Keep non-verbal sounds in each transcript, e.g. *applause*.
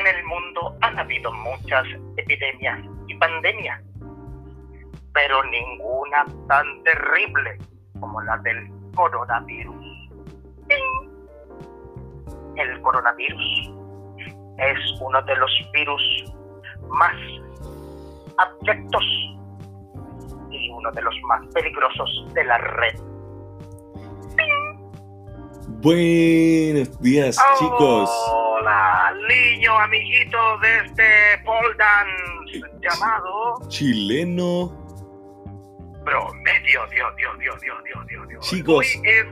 En el mundo han habido muchas epidemias y pandemias, pero ninguna tan terrible como la del coronavirus. El coronavirus es uno de los virus más abyectos y uno de los más peligrosos de la red. Buenos días, chicos. Hola, niño amiguito de este pole dance llamado Chileno. Promedio, Dios, Dios, Dios, Dios, Dios, Dios, Dios. Chicos. Hoy es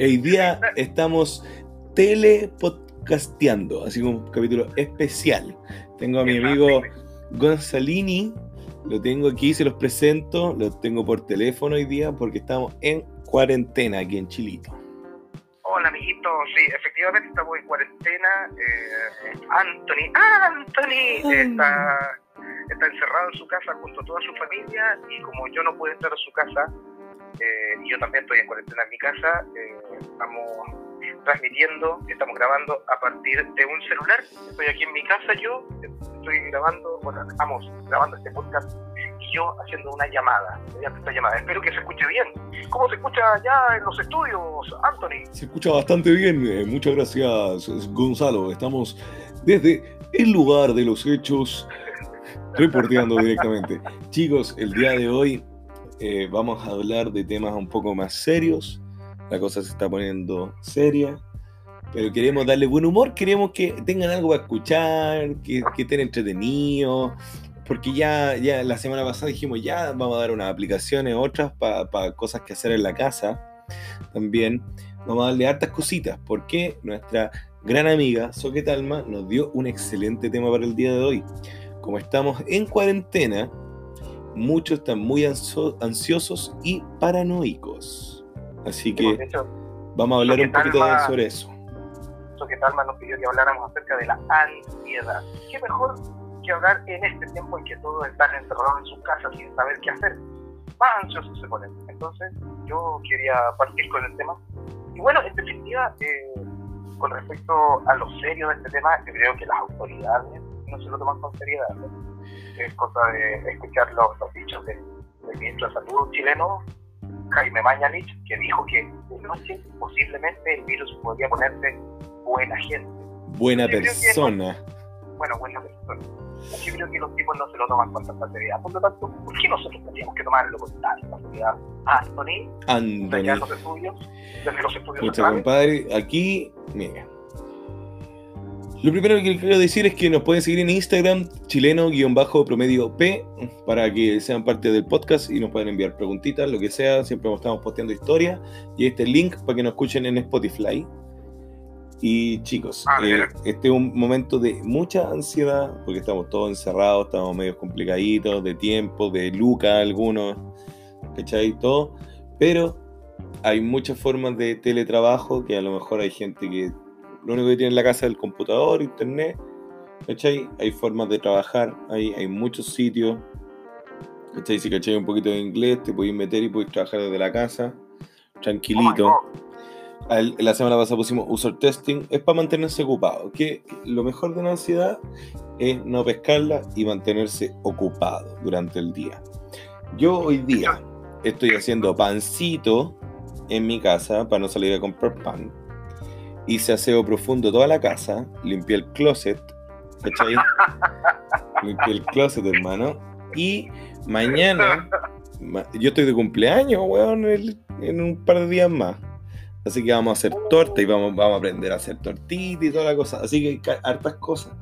Hoy día estamos telepodcasteando, así como un capítulo especial. Tengo a mi amigo Gonzalini, lo tengo aquí, se los presento, lo tengo por teléfono hoy día porque estamos en cuarentena aquí en Chilito. Hola, amiguito. Sí, efectivamente estamos en cuarentena. Eh, Anthony, Anthony está, está encerrado en su casa junto a toda su familia y como yo no puedo entrar a su casa, eh, y yo también estoy en cuarentena en mi casa, eh, estamos transmitiendo, estamos grabando a partir de un celular. Estoy aquí en mi casa yo, estoy grabando, bueno, estamos grabando este podcast yo haciendo una llamada, mediante esta llamada. Espero que se escuche bien. ¿Cómo se escucha allá en los estudios, Anthony? Se escucha bastante bien, eh, muchas gracias Gonzalo. Estamos desde el lugar de los hechos, reporteando directamente. *laughs* Chicos, el día de hoy eh, vamos a hablar de temas un poco más serios. La cosa se está poniendo seria. Pero queremos darle buen humor, queremos que tengan algo para escuchar, que, que estén entretenidos. Porque ya, ya la semana pasada dijimos, ya vamos a dar unas aplicaciones, otras para cosas que hacer en la casa. También vamos a darle hartas cositas, porque nuestra gran amiga Soquetalma nos dio un excelente tema para el día de hoy. Como estamos en cuarentena, muchos están muy ansio- ansiosos y paranoicos. Así que hecho, vamos a hablar un poquito Soquetalma- sobre eso. que Talma nos pidió que habláramos acerca de la ansiedad. ¿Qué mejor que hablar en este tiempo en que todos están encerrados en sus casas sin saber qué hacer? Más ansiosos se ponen. Entonces, yo quería partir con el tema. Y bueno, en definitiva, eh, con respecto a lo serio de este tema, yo creo que las autoridades no se lo toman con seriedad. ¿no? Es cosa de escuchar los, los dichos del, del ministro de Salud chileno, Jaime Mañalich, que dijo que de noche posiblemente el virus podría ponerse buena gente. Buena persona. Bueno, buena persona. Yo creo que los tipos no se lo toman con tanta seriedad. Por lo tanto, ¿por qué nosotros tendríamos que tomarlo con tanta seriedad? Anthony, Anthony. los estudios, desde los estudios Mucha centrales. compadre, aquí, mira. Lo primero que quiero decir es que nos pueden seguir en Instagram, chileno-promedio P, para que sean parte del podcast y nos pueden enviar preguntitas, lo que sea. Siempre estamos posteando historias. Y este link para que nos escuchen en Spotify. Y chicos, Ah, eh, este es un momento de mucha ansiedad, porque estamos todos encerrados, estamos medio complicaditos, de tiempo, de luca algunos, ¿cachai? Todo. Pero hay muchas formas de teletrabajo que a lo mejor hay gente que lo único que tiene en la casa es el computador, internet, ¿cachai? Hay formas de trabajar, hay, hay muchos sitios, ¿cachai? Si cachai un poquito de inglés, te podéis meter y podéis trabajar desde la casa, tranquilito. Oh. Al- la semana pasada pusimos user testing, es para mantenerse ocupado. Que lo mejor de la ansiedad es no pescarla y mantenerse ocupado durante el día. Yo hoy día estoy haciendo pancito en mi casa para no salir a comprar pan. Hice aseo profundo toda la casa, limpié el closet, ¿cachai? *laughs* limpié el closet, hermano. Y mañana, ma- yo estoy de cumpleaños, weón, en un par de días más. Así que vamos a hacer torta y vamos, vamos a aprender a hacer tortita y toda la cosa. Así que hartas cosas.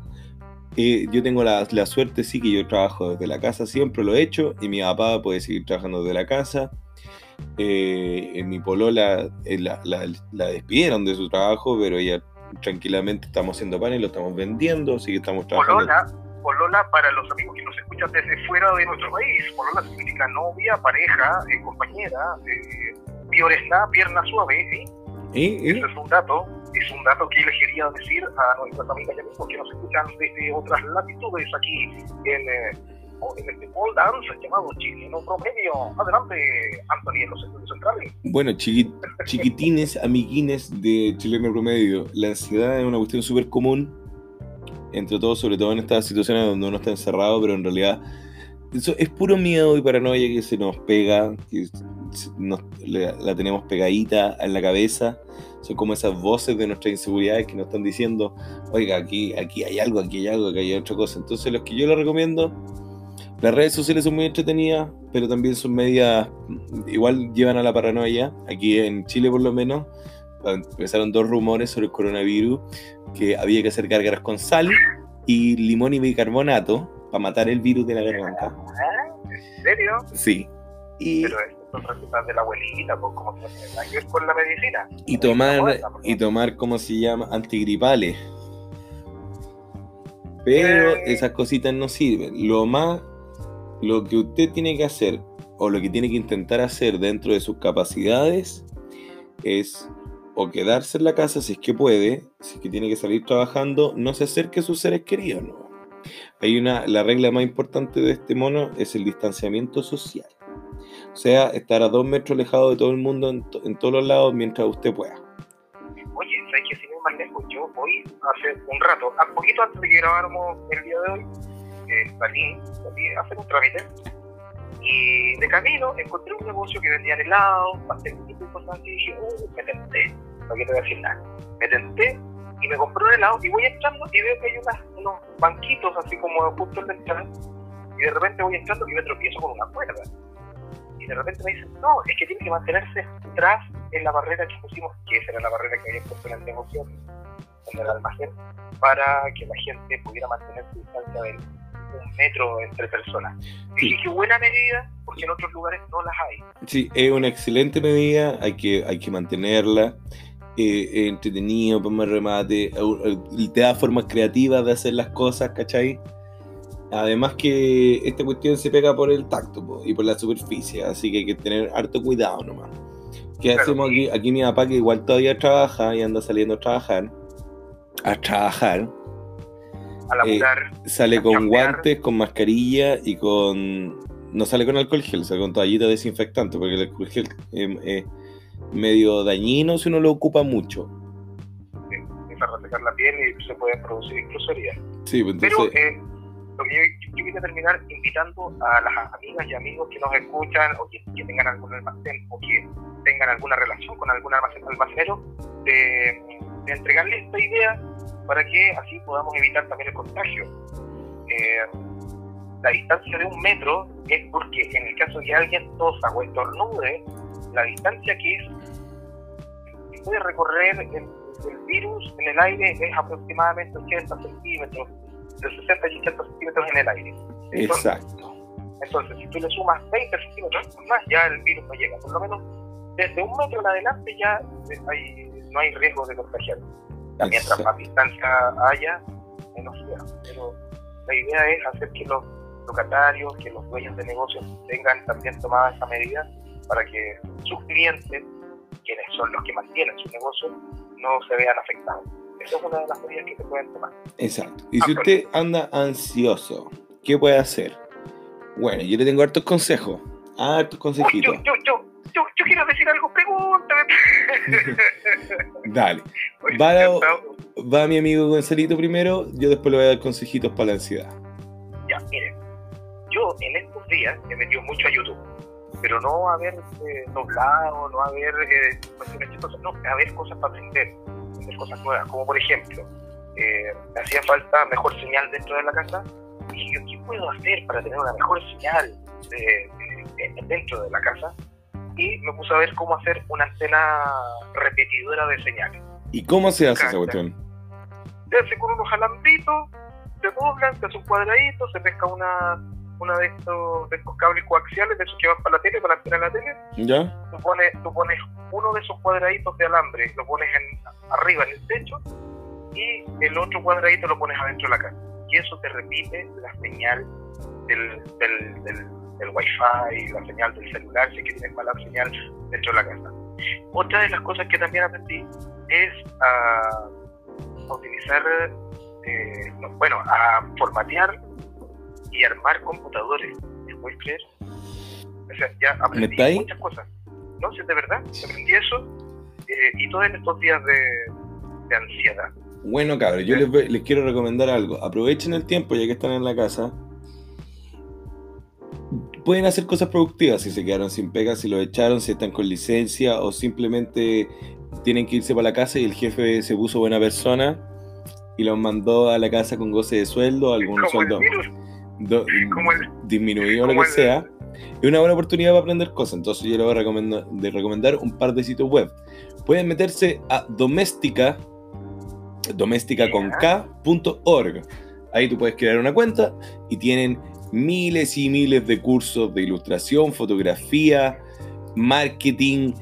Eh, yo tengo la, la suerte, sí, que yo trabajo desde la casa, siempre lo he hecho, y mi papá puede seguir trabajando desde la casa. Eh, mi polola eh, la, la- la despidieron de su trabajo, pero ella tranquilamente estamos haciendo pan y lo estamos vendiendo, así que estamos trabajando. Polola, Polola, para los amigos que nos escuchan desde fuera de nuestro país, Polola significa novia, pareja, eh, compañera, pioresta, pierna suave, ¿sí? ¿Y? ¿Y? Ese es un dato, es un dato que les quería decir a nuestras amigas y amigos que nos escuchan desde otras latitudes aquí en, eh, en este pole dance llamado Chileno Promedio. Adelante, Anthony, en los estudios centrales. Bueno, chiqui- chiquitines, amiguines de chileno promedio, la ansiedad es una cuestión súper común entre todos, sobre todo en estas situaciones donde uno está encerrado, pero en realidad eso es puro miedo y paranoia que se nos pega, que la tenemos pegadita en la cabeza. Son como esas voces de nuestras inseguridades que nos están diciendo, oiga, aquí, aquí hay algo, aquí hay algo, aquí hay otra cosa. Entonces, los que yo les recomiendo, las redes sociales son muy entretenidas, pero también son medias, igual llevan a la paranoia. Aquí en Chile, por lo menos, empezaron dos rumores sobre el coronavirus, que había que hacer gárgaras con sal y limón y bicarbonato para matar el virus de la garganta. ¿En serio? Sí. Y... Pero son recetas de la abuelita, pues como que ver con la medicina. Y tomar, y tomar, ¿cómo se llama? Antigripales. Pero eh. esas cositas no sirven. Lo más, lo que usted tiene que hacer, o lo que tiene que intentar hacer dentro de sus capacidades, es o quedarse en la casa si es que puede, si es que tiene que salir trabajando, no se acerque a sus seres queridos, ¿no? Hay una, la regla más importante de este mono es el distanciamiento social. Sea, estar a dos metros alejado de todo el mundo en, todos los lados mientras usted pueda. Oye, ¿sabes que si no más lejos? Yo hoy, hace un rato, un poquito antes de que grabáramos el día de hoy, eh, salí, salí a hacer un trámite y de camino encontré un negocio que vendía helados, pastelitos y cosas. Y dije, uh, me tenté, no quiero decir nada. Me tenté y me compré un helado y voy entrando y veo que hay unos banquitos así como justo en la entrada. Y de repente voy entrando y me tropiezo con una cuerda. Y de repente me dicen, no, es que tiene que mantenerse tras en la barrera que pusimos, que esa era la barrera que había puesto en el negocio, en el almacén, para que la gente pudiera mantener su distancia de un metro entre personas. Y qué buena medida, porque en otros lugares no las hay. Sí, es una excelente medida, hay que, hay que mantenerla. Eh, entretenido, para más remate, te da formas creativas de hacer las cosas, ¿cachai? Además que esta cuestión se pega por el tacto y por la superficie, así que hay que tener harto cuidado nomás. ¿Qué hacemos aquí? Aquí mi papá que igual todavía trabaja y anda saliendo a trabajar, a trabajar, eh, sale con guantes, con mascarilla y con. No sale con alcohol gel, sale con toallita desinfectante, porque el alcohol gel es medio dañino si uno lo ocupa mucho. Sí, empieza a resecar la piel y se puede producir incluso heridas. Sí, pues entonces... Pero eh, lo que yo, yo, terminar invitando a las amigas y amigos que nos escuchan o que, tengan algún almacén o que tengan alguna relación con algún almacén, almacenero de, de entregarles esta idea para que así podamos evitar también el contagio. Eh, la distancia de un metro es porque en el caso de que alguien tosa o estornude, la distancia que es puede recorrer el, virus en el aire es aproximadamente 80 centímetros, de 60 y 80 centímetros en el aire. Exacto. Entonces, si tú le sumas 20 centímetros más, ya el virus no llega. Por lo menos desde un metro en adelante ya no hay riesgo de contagiar. Mientras más distancia haya, menos sea. Pero la idea es hacer que los locatarios, que los dueños de negocios tengan también tomada esa medida para que sus clientes, quienes son los que mantienen su negocio, no se vean afectados. Esa es una de las medidas que se pueden tomar. Exacto. Y si usted anda ansioso, ¿qué puede hacer? Bueno, yo le tengo hartos consejos. Hartos consejitos. yo, yo, yo, yo, quiero decir algo, pregúntame. *laughs* Dale. Va, va mi amigo Gonzalito primero, yo después le voy a dar consejitos para la ansiedad. Ya, miren, yo en estos días he metido mucho a YouTube, pero no a ver eh, doblado, no a ver eh, no, a ver cosas para aprender, aprender cosas nuevas, como por ejemplo, eh, me hacía falta mejor señal dentro de la casa, y yo, ¿qué puedo hacer para tener una mejor señal dentro de la casa? Y me puse a ver cómo hacer una antena repetidora de señales. ¿Y cómo se hace esa cuestión? Se hace con unos alambritos, se doblan, se hace un cuadradito, se pesca una una de estos, de estos cables coaxiales, de esos que van para la tele, para la la tele. ¿Ya? Tú pones, tú pones uno de esos cuadraditos de alambre, lo pones en, arriba en el techo, y el otro cuadradito lo pones adentro de la casa. Y eso te repite la señal del, del, del, del wifi, la señal del celular, si es que tienes mala señal dentro de la casa. Otra de las cosas que también aprendí es a, utilizar, eh, bueno, a formatear y armar computadores. ¿Me puedes creer? O sea, ya aprendí muchas cosas. No, si es de verdad, aprendí eso eh, y todos estos días de, de, ansiedad. Bueno, cabrón, yo les, les quiero recomendar algo. Aprovechen el tiempo ya que están en la casa. Pueden hacer cosas productivas si se quedaron sin pega, si lo echaron, si están con licencia o simplemente tienen que irse para la casa y el jefe se puso buena persona y los mandó a la casa con goce de sueldo, algún el sueldo virus, do- disminuido o lo que el- sea. Es una buena oportunidad para aprender cosas. Entonces yo les voy a recomendar, de recomendar un par de sitios web. Pueden meterse a doméstica, doméstica con K.org. Ahí tú puedes crear una cuenta y tienen miles y miles de cursos de ilustración, fotografía, marketing,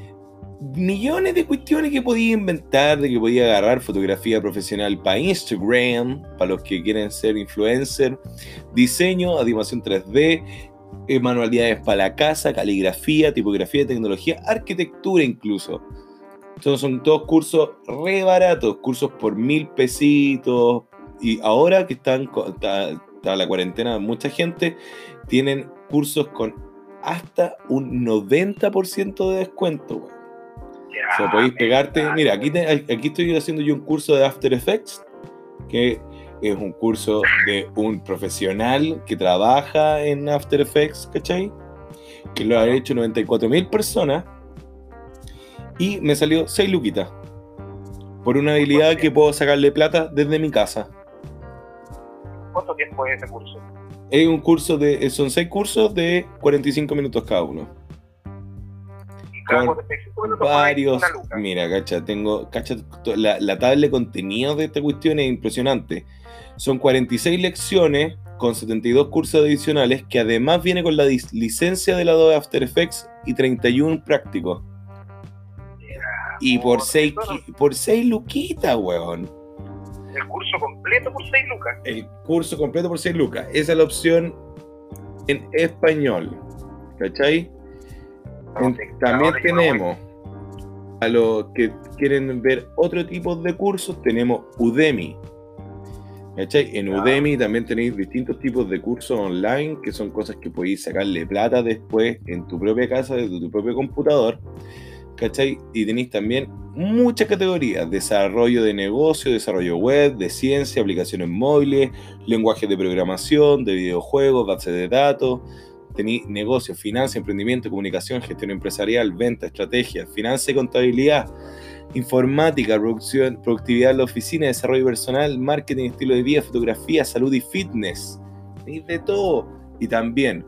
millones de cuestiones que podía inventar, de que podía agarrar fotografía profesional para Instagram, para los que quieren ser influencer, diseño, animación 3D, eh, manualidades para la casa, caligrafía, tipografía, tecnología, arquitectura incluso. Son todos cursos re baratos, cursos por mil pesitos. Y ahora que están está, la cuarentena, mucha gente tienen cursos con hasta un 90% de descuento. weón. O sea, podéis pegarte. Mira, aquí, te- aquí estoy haciendo yo un curso de After Effects, que es un curso de un profesional que trabaja en After Effects, ¿cachai? Que lo han hecho 94.000 personas y me salió 6 luquitas por una habilidad que puedo sacarle plata desde mi casa. ¿Cuánto tiempo es ese curso? Es un curso de, son 6 cursos de 45 minutos cada uno. Y cada Con 45 minutos pones varios. Mira, cacha, tengo. Cacha, la, la tabla de contenido de esta cuestión es impresionante. Son 46 lecciones con 72 cursos adicionales que además viene con la licencia de la Adobe After Effects y 31 prácticos. Y por 6 por seis luquitas, weón. El curso completo por 6 lucas. El curso completo por 6 lucas. Esa es la opción en español. ¿Cachai? En- también tenemos a los que quieren ver otro tipo de cursos, tenemos Udemy. ¿Cachai? En. Udemy también tenéis distintos tipos de cursos online, que son cosas que podéis sacarle plata después en tu propia casa, desde tu propio computador. ¿Cachai? Y tenéis también muchas categorías, desarrollo de negocio, desarrollo web, de ciencia, aplicaciones móviles, lenguajes de programación, de videojuegos, bases de datos, tenéis negocio, finanzas, emprendimiento, comunicación, gestión empresarial, venta, estrategia, finanzas y contabilidad, informática, producción, productividad en la oficina, desarrollo personal, marketing, estilo de vida, fotografía, salud y fitness. Tenéis de todo. Y también,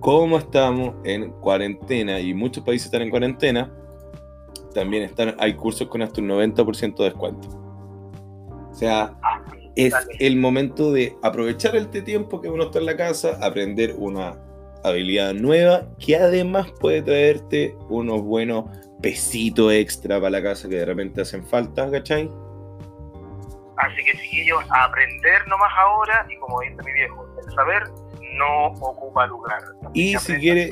como estamos en cuarentena y muchos países están en cuarentena, también están, hay cursos con hasta un 90% de descuento. O sea, Ah, es el momento de aprovechar este tiempo que uno está en la casa, aprender una habilidad nueva que además puede traerte unos buenos pesitos extra para la casa que de repente hacen falta, ¿cachai? Así que chiquillos, aprender nomás ahora y como dice mi viejo, el saber no ocupa lugar. Y si quiere,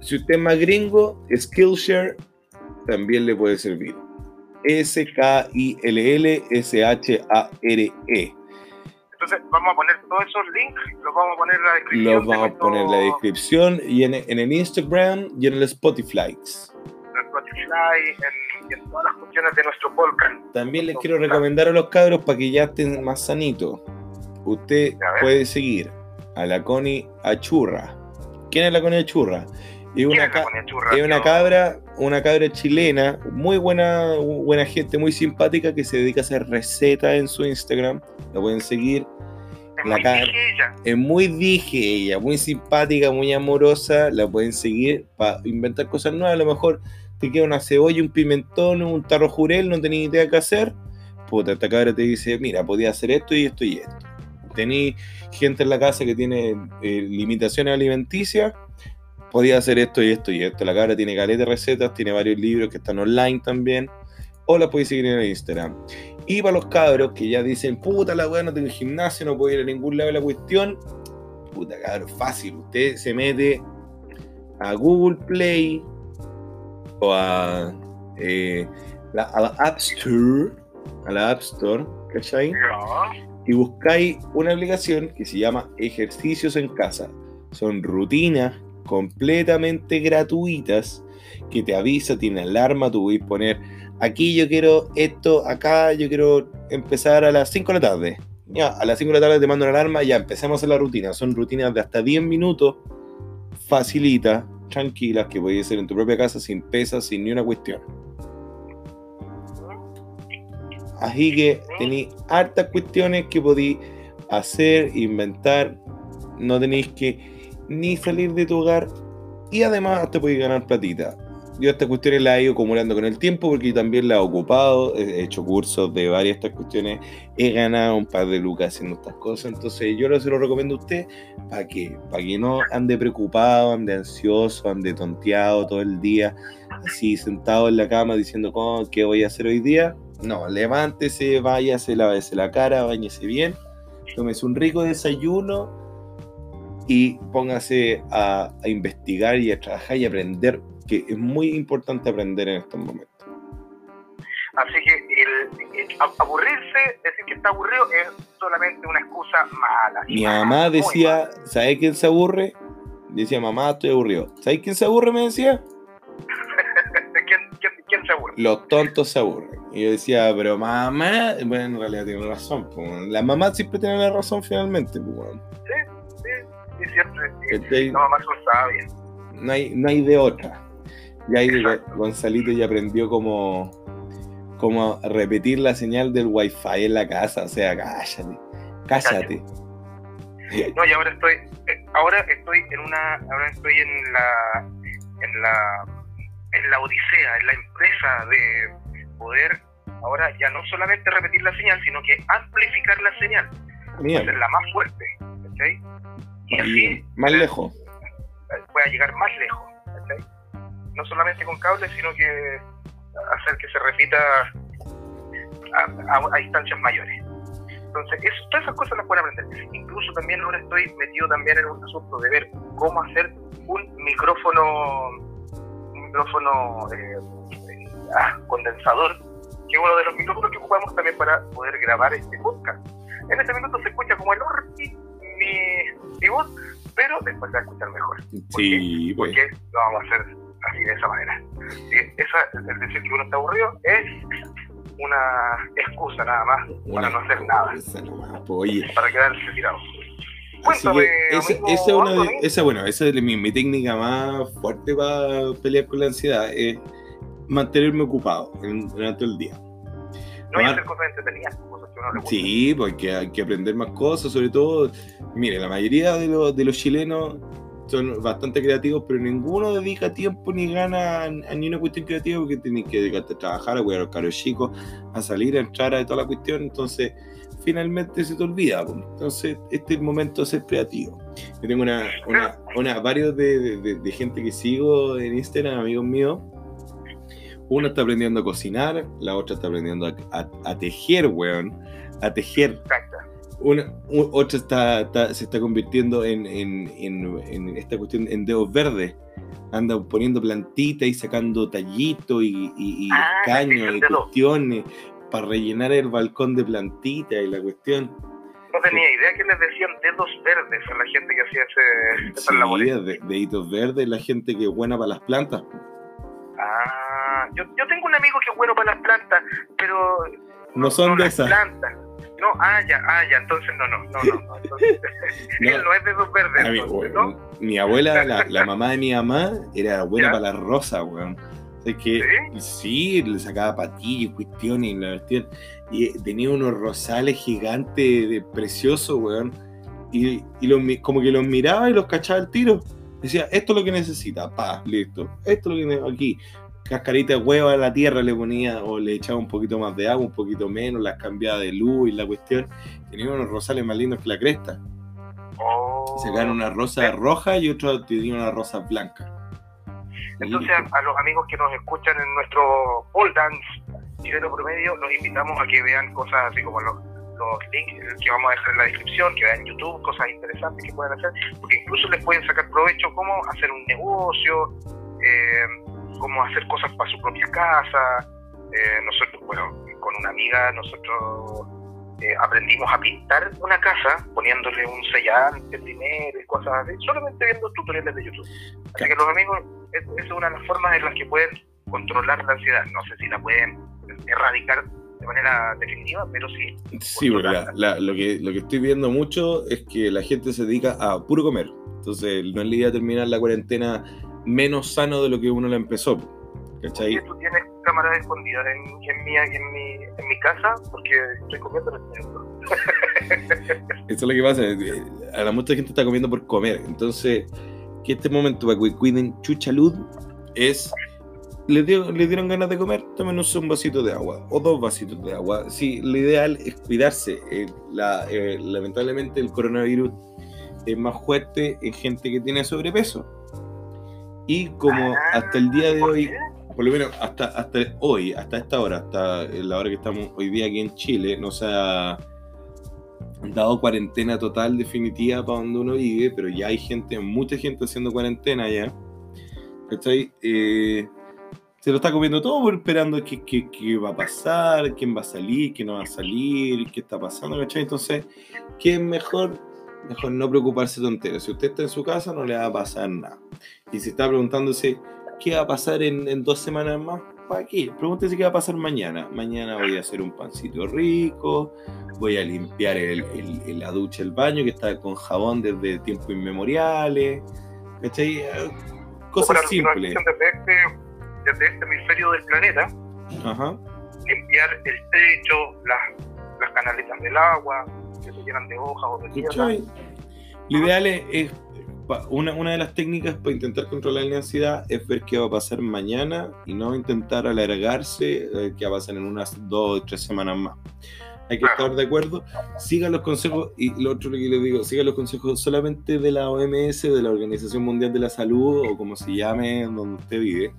si usted es más gringo, Skillshare también le puede servir. S-K-I-L-L-S-H-A-R-E. Entonces vamos a poner todos esos links, los vamos a poner en la descripción. Los vamos a poner en la descripción y en, en el Instagram y en el Spotify. en Spotify, en, en todas las cuestiones de nuestro podcast. También les quiero recomendar a los cabros para que ya estén más sanitos. Usted puede seguir a la Connie Achurra. ¿Quién es la Connie Achurra? ¿Quién una, ca- Churra? cabra, una cabra chilena, muy buena, buena gente, muy simpática que se dedica a hacer recetas en su Instagram. La pueden seguir. Es la muy cara- dije ella. Es muy dije ella, muy simpática, muy amorosa. La pueden seguir para inventar cosas nuevas. A lo mejor te queda una cebolla, un pimentón, un tarro jurel, no tenéis idea qué hacer. Puta, esta cabra te dice, mira, podía hacer esto y esto y esto. Tení gente en la casa que tiene eh, limitaciones alimenticias, podía hacer esto y esto y esto. La cabra tiene caleta de recetas, tiene varios libros que están online también. O la podéis seguir en el Instagram. Y para los cabros que ya dicen, puta la weá, no tengo gimnasio, no puedo ir a ningún lado de la cuestión. Puta cabro, fácil. Usted se mete a Google Play o a, eh, la, a la App Store, a la App Store, ¿cachai? Y buscáis una aplicación que se llama Ejercicios en Casa. Son rutinas completamente gratuitas que te avisa, tiene alarma, tú puedes poner aquí yo quiero esto, acá yo quiero empezar a las 5 de la tarde. Ya, a las 5 de la tarde te mando una alarma, ya empecemos la rutina. Son rutinas de hasta 10 minutos, facilitas, tranquilas, que puedes hacer en tu propia casa sin pesas, sin ni una cuestión. Así que tenéis hartas cuestiones que podéis hacer, inventar. No tenéis que ni salir de tu hogar. Y además te podéis ganar platita. Yo estas cuestiones las he ido acumulando con el tiempo porque yo también las he ocupado, he hecho cursos de varias estas cuestiones, he ganado un par de lucas haciendo estas cosas, entonces yo se lo recomiendo a usted para que, para que no ande preocupado, ande ansioso, ande tonteado todo el día, así sentado en la cama diciendo qué voy a hacer hoy día. No, levántese, váyase, lávese la cara, bañese bien, tómese un rico desayuno y póngase a, a investigar y a trabajar y aprender que es muy importante aprender en estos momentos. Así que el, aburrirse, decir que está aburrido, es solamente una excusa mala. Mi mamá decía, ¿sabes quién se aburre? Decía, mamá, estoy aburrido. ¿Sabes quién se aburre? Me decía. *laughs* ¿Quién, se aburre? Los tontos se aburren. Y yo decía, pero mamá, bueno, en realidad tiene razón. La mamá siempre tiene la razón finalmente. Pues, siempre. Mamá son sabias. No hay, no hay de otra. Y ahí Gonzalito ya aprendió como, como repetir la señal del wifi en la casa. O sea, cállate, cállate. No, y ahora estoy, eh, ahora estoy en una, ahora estoy en la, en la, en la odisea, en la empresa de poder ahora ya no solamente repetir la señal, sino que amplificar la señal, hacerla más fuerte, Y así más lejos. Pueda llegar más lejos no solamente con cables, sino que hacer que se repita a, distancias mayores. Entonces, todas esas cosas las pueden aprender. Incluso también ahora estoy metido también en un asunto de ver cómo hacer un micrófono, un micrófono eh, eh, ah, condensador, que es uno de los micrófonos que ocupamos también para poder grabar este podcast. En este minuto se escucha como el orti mi, mi voz, pero después se va a escuchar mejor. sí, pues. Porque lo vamos a hacer así de esa manera. Esa, el decir que uno está aburrido es una excusa nada más para no hacer nada. Pues, para quedarse tirado. Cuéntame, esa, esa, una esa, bueno, esa es mi, mi, técnica más fuerte para pelear con la ansiedad, es mantenerme ocupado durante el día. No hay hacer cosas entretenidas, Sí, porque hay que aprender más cosas, sobre todo, mire, la mayoría de, los, chilenos son bastante creativos, pero ninguno dedica tiempo ni gana a, ni una cuestión creativa porque tienes que dedicarte a trabajar, a cuidar a los caros chicos, a salir, a entrar a toda la cuestión. Entonces, finalmente se te olvida. Entonces, este es el momento de ser creativo. Yo tengo una, una, varios de, de, gente que sigo en Instagram, amigos míos. Uno está aprendiendo a cocinar, la otra está aprendiendo a, a tejer, weón. A tejer una, otra está, se está convirtiendo en, esta cuestión en dedos verdes. Anda poniendo plantitas y sacando tallitos y, y, ah, caños y cuestiones para rellenar el balcón de plantitas y la cuestión. No tenía idea que les decían dedos verdes a la gente que hacía ese, sí, deditos verdes, la gente que es buena para las plantas. Ah, yo, yo tengo un amigo que es bueno para las plantas, pero... No son de esas. Plantas. No, ah, ya, ah, ya, entonces no, no, no, no. Entonces, *laughs* *laughs* él no es de esos verdes. ¿no? Mi abuela, la, la, *laughs* mamá de mi mamá, era buena para la rosa, weón. Es que ¿Sí? le sacaba patillas, cuestiones y la Y tenía unos rosales gigantes, de, preciosos, weón. Y, y los, como que los miraba y los cachaba al tiro. Decía, esto es lo que necesita, pa, listo. Esto es lo que necesita aquí cascarita de huevo a la tierra le ponía o le echaba un poquito más de agua, un poquito menos, las cambiaba de luz y la cuestión. Tenía unos rosales más lindos que la cresta. Oh. Sacaron una rosa roja y otro tenía una rosa blanca. Entonces a, los amigos que nos escuchan en nuestro pole dance chileno promedio, los invitamos a que vean cosas así como los, los links que vamos a dejar en la descripción, que vean YouTube, cosas interesantes que pueden hacer, porque incluso les pueden sacar provecho cómo hacer un negocio, eh, cómo hacer cosas para su propia casa. Eh, nosotros, bueno, con una amiga, nosotros eh, aprendimos a pintar una casa poniéndole un sellante primero y cosas así, solamente viendo tutoriales de YouTube. Así que los amigos, esa es una de las formas en las que pueden controlar la ansiedad. No sé si la pueden erradicar de manera definitiva, pero sí. Sí, porque lo, que, lo que estoy viendo mucho es que la gente se dedica a puro comer. Entonces, no es la idea terminar la cuarentena menos sano de lo que uno la empezó. ¿Cachai? ¿Tú tienes cámaras escondidas en, en, mi, en, mi, en mi casa? Porque estoy comiendo en *laughs* Eso es lo que pasa. Eh, a la mucha gente está comiendo por comer. Entonces, que este momento para que cuiden chucha luz es le, dieron ganas de comer, tómenos un vasito de agua o dos vasitos de agua. Sí, lo ideal es cuidarse. Eh, eh, lamentablemente el coronavirus es más fuerte en gente que tiene sobrepeso. Y como hasta el día de hoy, por lo menos hasta, hasta hoy, hasta esta hora, hasta la hora que estamos hoy día aquí en Chile, no se ha dado cuarentena total definitiva para donde uno vive, pero ya hay gente, mucha gente haciendo cuarentena ya. ¿Cachai? Eh, se lo está comiendo todo esperando qué, qué, va a pasar, quién va a salir, quién no va a salir, qué está pasando, ¿cachai? Entonces, ¿qué es mejor? Mejor no preocuparse tonteras. Si usted está en su casa, no le va a pasar nada. Y si está preguntándose qué va a pasar en, dos semanas más, ¿para qué? Pregúntese qué va a pasar mañana. Mañana voy a hacer un pancito rico, voy a limpiar el, la ducha, el baño que está con jabón desde tiempos inmemoriales, ¿cachai? Cosas simples desde este hemisferio del planeta, limpiar el techo, las, las canaletas del agua, que se llenan de hojas o de tierra. Lo ideal es, una, una, de las técnicas para intentar controlar la ansiedad es ver qué va a pasar mañana y no intentar alargarse eh, qué va a pasar en unas dos o tres semanas más. Hay que estar de acuerdo. Siga los consejos, y lo otro que les digo, siga los consejos solamente de la OMS, de la Organización Mundial de la Salud, o como se llame donde usted vive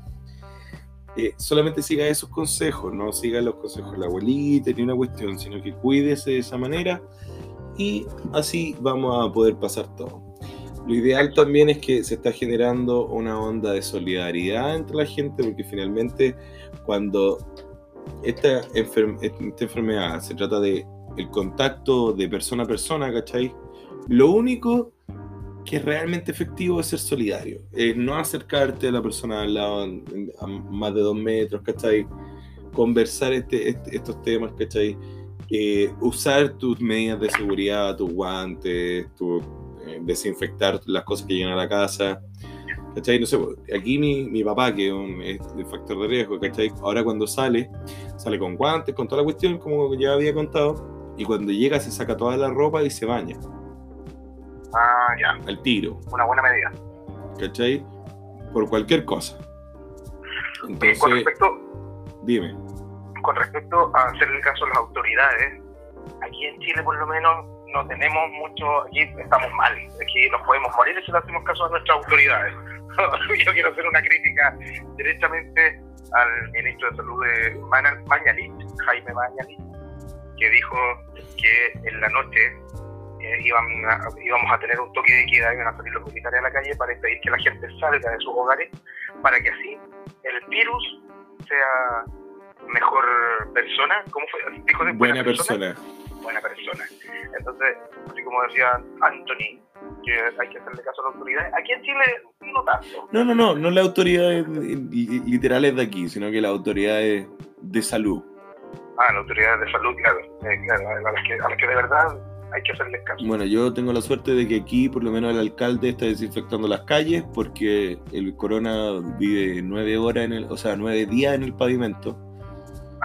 eh, solamente siga esos consejos, no siga los consejos de la abuelita ni una cuestión, sino que cuídese de esa manera y así vamos a poder pasar todo. Lo ideal también es que se está generando una onda de solidaridad entre la gente, porque finalmente cuando esta, esta enfermedad se trata de el contacto de persona a persona, ¿cachai? Lo único que es realmente efectivo es ser solidario, es no acercarte a la persona al lado a más de dos metros, ¿cachai? Conversar este, este estos temas, ¿cachai? Eh, usar tus medidas de seguridad, tus guantes, tu, desinfectar las cosas que llegan a la casa, ¿cachai? No sé, aquí mi, mi papá, que es un factor de riesgo, ¿cachai? Ahora cuando sale, sale con guantes, con toda la cuestión, como ya había contado, y cuando llega se saca toda la ropa y se baña. Ah, ya. Al tiro. Una buena medida. ¿Cachai? Por cualquier cosa. Entonces, con respecto. Dime. Con respecto a hacer el caso a las autoridades, aquí en Chile por lo menos no tenemos mucho. Aquí estamos mal. Aquí nos podemos morir si no hacemos caso a nuestras autoridades. *laughs* Yo quiero hacer una crítica directamente al ministro de Salud de Mañalich, Jaime Mañalich, que dijo que en la noche eh, íbamos a tener un toque de queda, iban a salir los militares a la calle para impedir que la gente salga de sus hogares, para que así el virus sea mejor persona. ¿Cómo fue? Dijo de buena, persona? Buena persona. Entonces, así como decía Anthony, que hay que hacerle caso a las autoridades. Aquí en Chile no tanto. No, no, no, no las autoridades literales de aquí, sino que las autoridades de salud. Ah, las autoridades de salud, claro, eh, claro a, las que, a las que de verdad hay que hacerle caso. Bueno, yo tengo la suerte de que aquí por lo menos el alcalde está desinfectando las calles porque el corona vive nueve horas, en el, o sea, nueve días en el pavimento.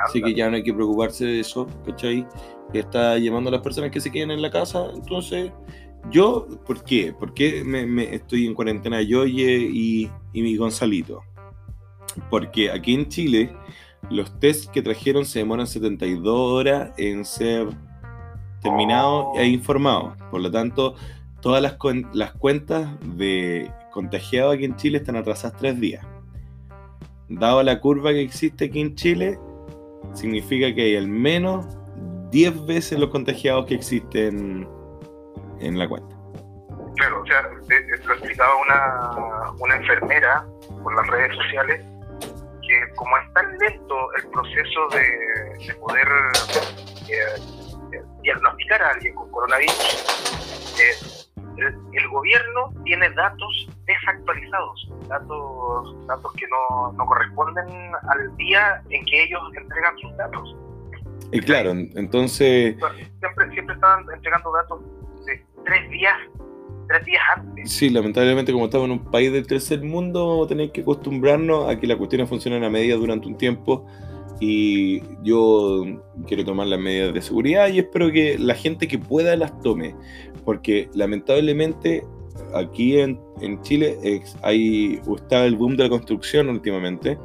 Así que ya no hay que preocuparse de eso, ¿cachai? Está llamando a las personas que se queden en la casa. Entonces, yo, ¿por qué? ¿Por qué me, estoy en cuarentena yo y, y mi Gonzalito? Porque aquí en Chile los test que trajeron se demoran 72 horas en ser terminado e informado. Por lo tanto, todas las, las cuentas de contagiados aquí en Chile están atrasadas tres días. Dado la curva que existe aquí en Chile, significa que hay al menos 10 veces los contagiados que existen en la cuenta. Claro, o sea, lo explicaba una, una enfermera por las redes sociales, que como es tan lento el proceso de, de poder eh, diagnosticar a alguien con coronavirus, eh, el, el, gobierno tiene datos desactualizados, datos, datos que no, no corresponden al día en que ellos entregan sus datos. Y claro, entonces... Siempre, siempre están entregando datos de tres días tres días antes. Sí, lamentablemente como estamos en un país del tercer mundo, vamos a tener que acostumbrarnos a que las cuestiones funcionen a medida durante un tiempo y yo quiero tomar las medidas de seguridad y espero que la gente que pueda las tome, porque lamentablemente aquí en, en Chile hay, está el boom de la construcción últimamente,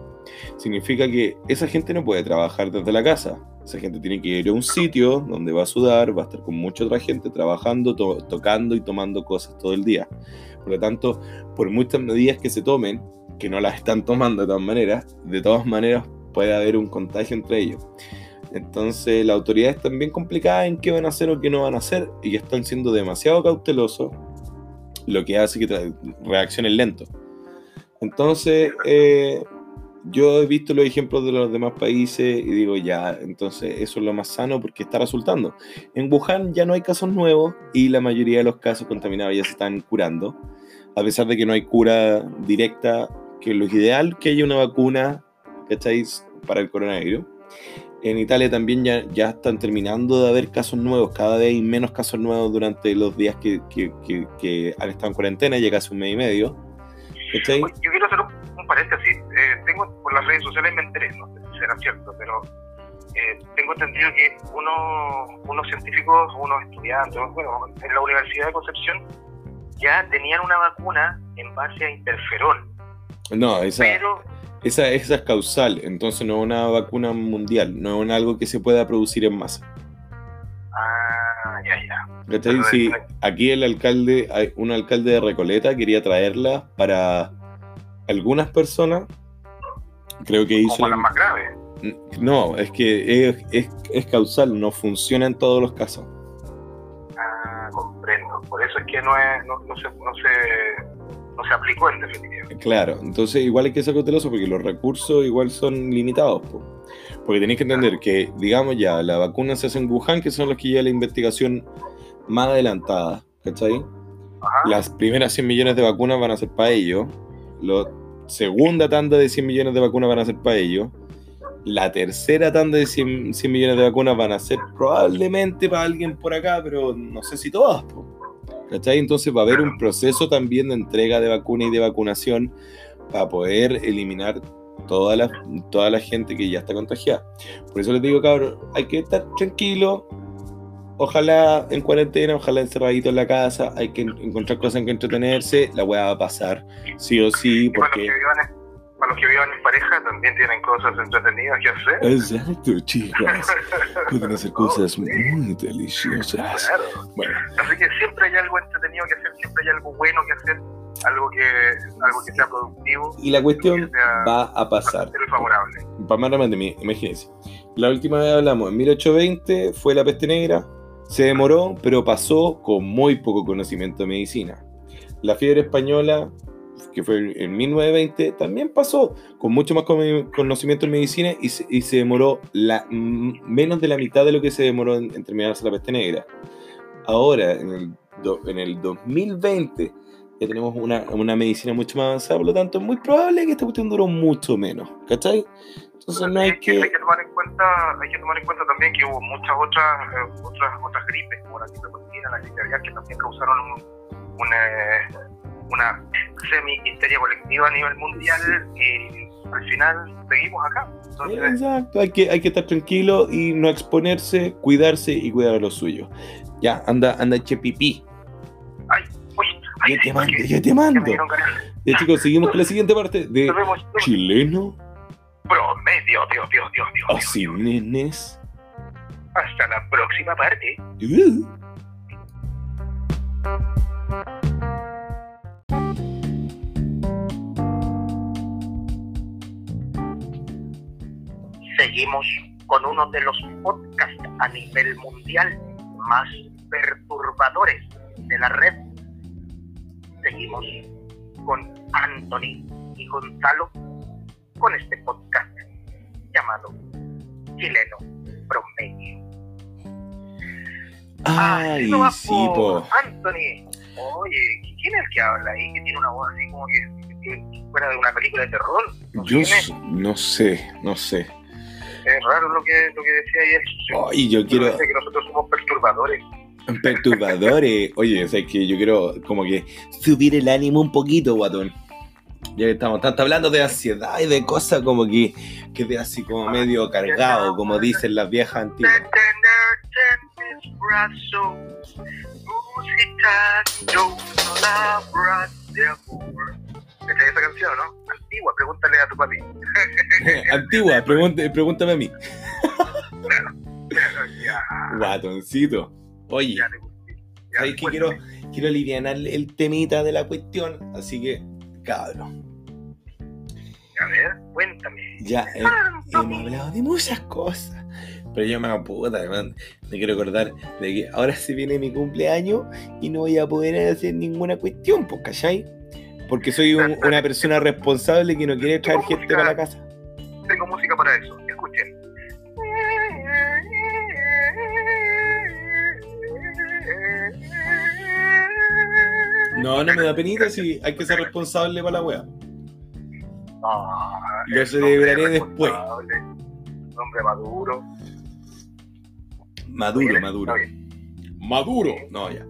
significa que esa gente no puede trabajar desde la casa. Esa gente tiene que ir a un sitio donde va a sudar, va a estar con mucha otra gente trabajando, tocando y tomando cosas todo el día. Por lo tanto, por muchas medidas que se tomen, que no las están tomando de todas maneras, de todas maneras puede haber un contagio entre ellos. Entonces, las autoridades están bien complicadas en qué van a hacer o qué no van a hacer y están siendo demasiado cautelosos, lo que hace que reaccionen lento. Entonces, eh, yo he visto los ejemplos de los demás países y digo, ya, entonces eso es lo más sano porque está resultando. En Wuhan ya no hay casos nuevos y la mayoría de los casos contaminados ya se están curando, a pesar de que no hay cura directa, que lo ideal que haya una vacuna, ¿cacháis? Para el coronavirus. En Italia también ya, ya están terminando de haber casos nuevos, cada vez hay menos casos nuevos durante los días que, que, han estado en cuarentena, ya casi un mes y medio. ¿cachai? Un paréntesis. Eh, tengo por las redes sociales me enteré, no sé si será cierto, pero eh, tengo entendido que uno, unos científicos, unos estudiantes, bueno, en la Universidad de Concepción ya tenían una vacuna en base a interferón. No, esa, esa, esa es causal, entonces no es una vacuna mundial, no es algo que se pueda producir en masa. Ah, ya, ya. Sí, aquí el alcalde, un alcalde de Recoleta quería traerla para algunas personas creo que hizo... Como las más graves. No, es que es, es, es, causal, no funciona en todos los casos. Ah, comprendo. Por eso es que no, es, no, no, se, no, se, no se aplicó en definitiva. Claro, entonces igual hay que ser cauteloso porque los recursos igual son limitados. Porque tenéis que entender que, digamos ya, la vacuna se hace en Wuhan, que son los que llevan la investigación más adelantada, ¿cachai? Las primeras 100 millones de vacunas van a ser para ellos la segunda tanda de 100 millones de vacunas van a ser para ellos. La tercera tanda de 100, millones de vacunas van a ser probablemente para alguien por acá, pero no sé si todas. ¿Cachai? Entonces va a haber un proceso también de entrega de vacuna y de vacunación para poder eliminar toda la, toda la gente que ya está contagiada. Por eso les digo, cabrón, hay que estar tranquilo, ojalá en cuarentena, ojalá encerradito en la casa, hay que encontrar cosas en que entretenerse, la weá va a pasar, sí o sí, porque... Para los que vivan en pareja también tienen cosas entretenidas que hacer. Exacto, chicas. *laughs* Pueden hacer cosas muy deliciosas. Claro. Bueno. Así que siempre hay algo entretenido que hacer, siempre hay algo bueno que hacer, algo que, algo que sea productivo. Y la cuestión va a pasar. Favorable. Para más realmente, imagínense. La última vez hablamos, en 1820 fue la peste negra, se demoró, pero pasó con muy poco conocimiento de medicina. La fiebre española, que fue en 1920, también pasó con mucho más conocimiento de medicina y se, demoró la, menos de la mitad de lo que se demoró en, terminarse la peste negra. Ahora, en en el 2020, ya tenemos una, una, medicina mucho más avanzada, por lo tanto es muy probable que esta cuestión duró mucho menos, ¿cachai? Entonces no hay que... Hay que tomar en cuenta, hay que tomar en cuenta también que hubo muchas otras, eh, otras, otras gripes, como la gripe porcina, la gripe aviar, que también causaron una, una semi-histeria colectiva a nivel mundial y al final seguimos acá. Exacto, hay que, hay que estar tranquilo y no exponerse, cuidarse y cuidar a los suyos. Ya, anda, anda eche pipí. Ay, ya te mando, ya te mando. Ya chicos, seguimos con la siguiente parte de chileno promedio, Dios, Dios, Dios, Dios. Así, nenes. Hasta la próxima parte. Seguimos con uno de los podcasts a nivel mundial más perturbadores de la red. Seguimos con Anthony y Gonzalo con este podcast llamado Chileno Promedio. Ay, nomás, sí, po. Anthony. Oye, ¿quién es el que habla ahí? Que tiene una voz así como que, que fuera de una película de terror. No Yo no sé, no sé. Es raro lo que, lo que decía ayer. Ay, yo quiero Parece que nosotros somos perturbadores. Perturbadores. Oye, o sea, que yo quiero como que subir el ánimo un poquito, guatón. Ya que estamos tanto hablando de ansiedad y de cosas como que que te así como medio cargado, como dicen las viejas antiguas. ¿Cachai esa canción, no? Antigua, pregúntale a tu papi. Antigua, pregúntame a mí. Guatoncito. Oye, ya ¿sabes que quiero, quiero aliviar el temita de la cuestión? Así que, cabrón. A ver, cuéntame. Ya eh, hemos hablado de muchas cosas. Pero yo me aputa, man. Me quiero acordar de que ahora se viene mi cumpleaños y no voy a poder hacer ninguna cuestión, pues, ¿cachai? Porque soy un- una persona responsable que no quiere traer gente para la casa. No, no me da penita si hay que ser responsable para la wea. Lo es celebraré después. Un hombre maduro. Maduro, maduro. Maduro. No, ya.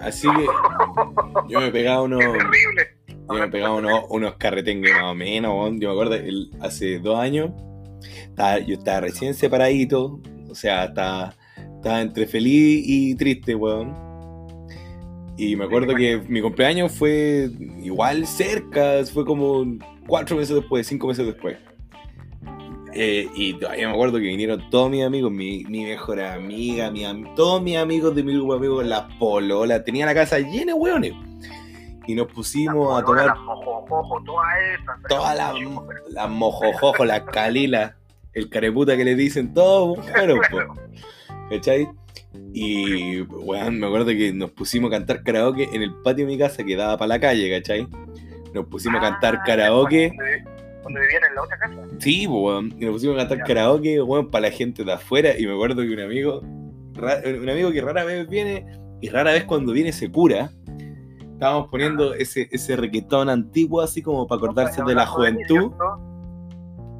Así que yo me pegaba unos, terrible. yo me pegaba unos, unos carretengues más o menos. weón. Yo me acuerdo, el- hace dos años, estaba- yo estaba recién separadito. O sea, estaba, estaba entre feliz y triste, weón. Y me acuerdo que mi cumpleaños fue igual cerca, fue como cuatro meses después, cinco meses después. Eh, y todavía me acuerdo que vinieron todos mis amigos, mi, mi mejor amiga, mi todos mis amigos de mi grupo de amigos, las pololas, tenía la casa llena de hueones. Y nos pusimos a tomar Las mojojojo, todas esas. todas las las mojojojo, las calilas, el careputa que le dicen, todos bueno, *laughs* pues. ¿Cachai? Y, weón, me acuerdo que nos pusimos a cantar karaoke en el patio de mi casa que daba para la calle, ¿cachai? Nos pusimos a cantar Ah, karaoke. Donde vivían en la otra casa. Sí, weón. Y nos pusimos a cantar Ya. karaoke, weón, para la gente de afuera. Y me acuerdo que un amigo, un amigo que rara vez viene, y rara vez cuando viene se cura. Estábamos poniendo ese, ese requetón antiguo, así como para acordarse No de la estáis hablando mí, juventud.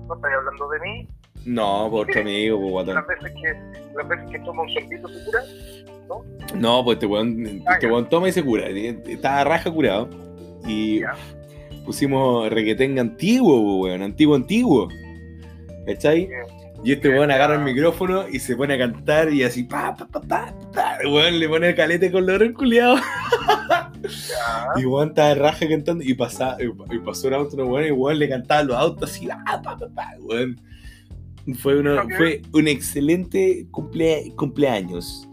No estáis hablando de mí. No, por otro amigo, pues, guatón. Las veces que, las veces que toma un sorbito se cura. No, pues este weón, Ah, este weón toma y se cura. Estaba raja curado. Y Ya. pusimos requetenga antiguo, pues, weón, antiguo, antiguo. ¿Cachai? Y este weón agarra el micrófono y se pone a cantar y así, pa, pa, pa, pa, pa. Weón le pone el calete con los culiados. Y weón estaba raja cantando y, pasa, y pasó un auto, weón, y weón le cantaba los autos así, ah, pa, pa, pa, weón. Fue, una- fue un excelente cumplea- cumpleaños.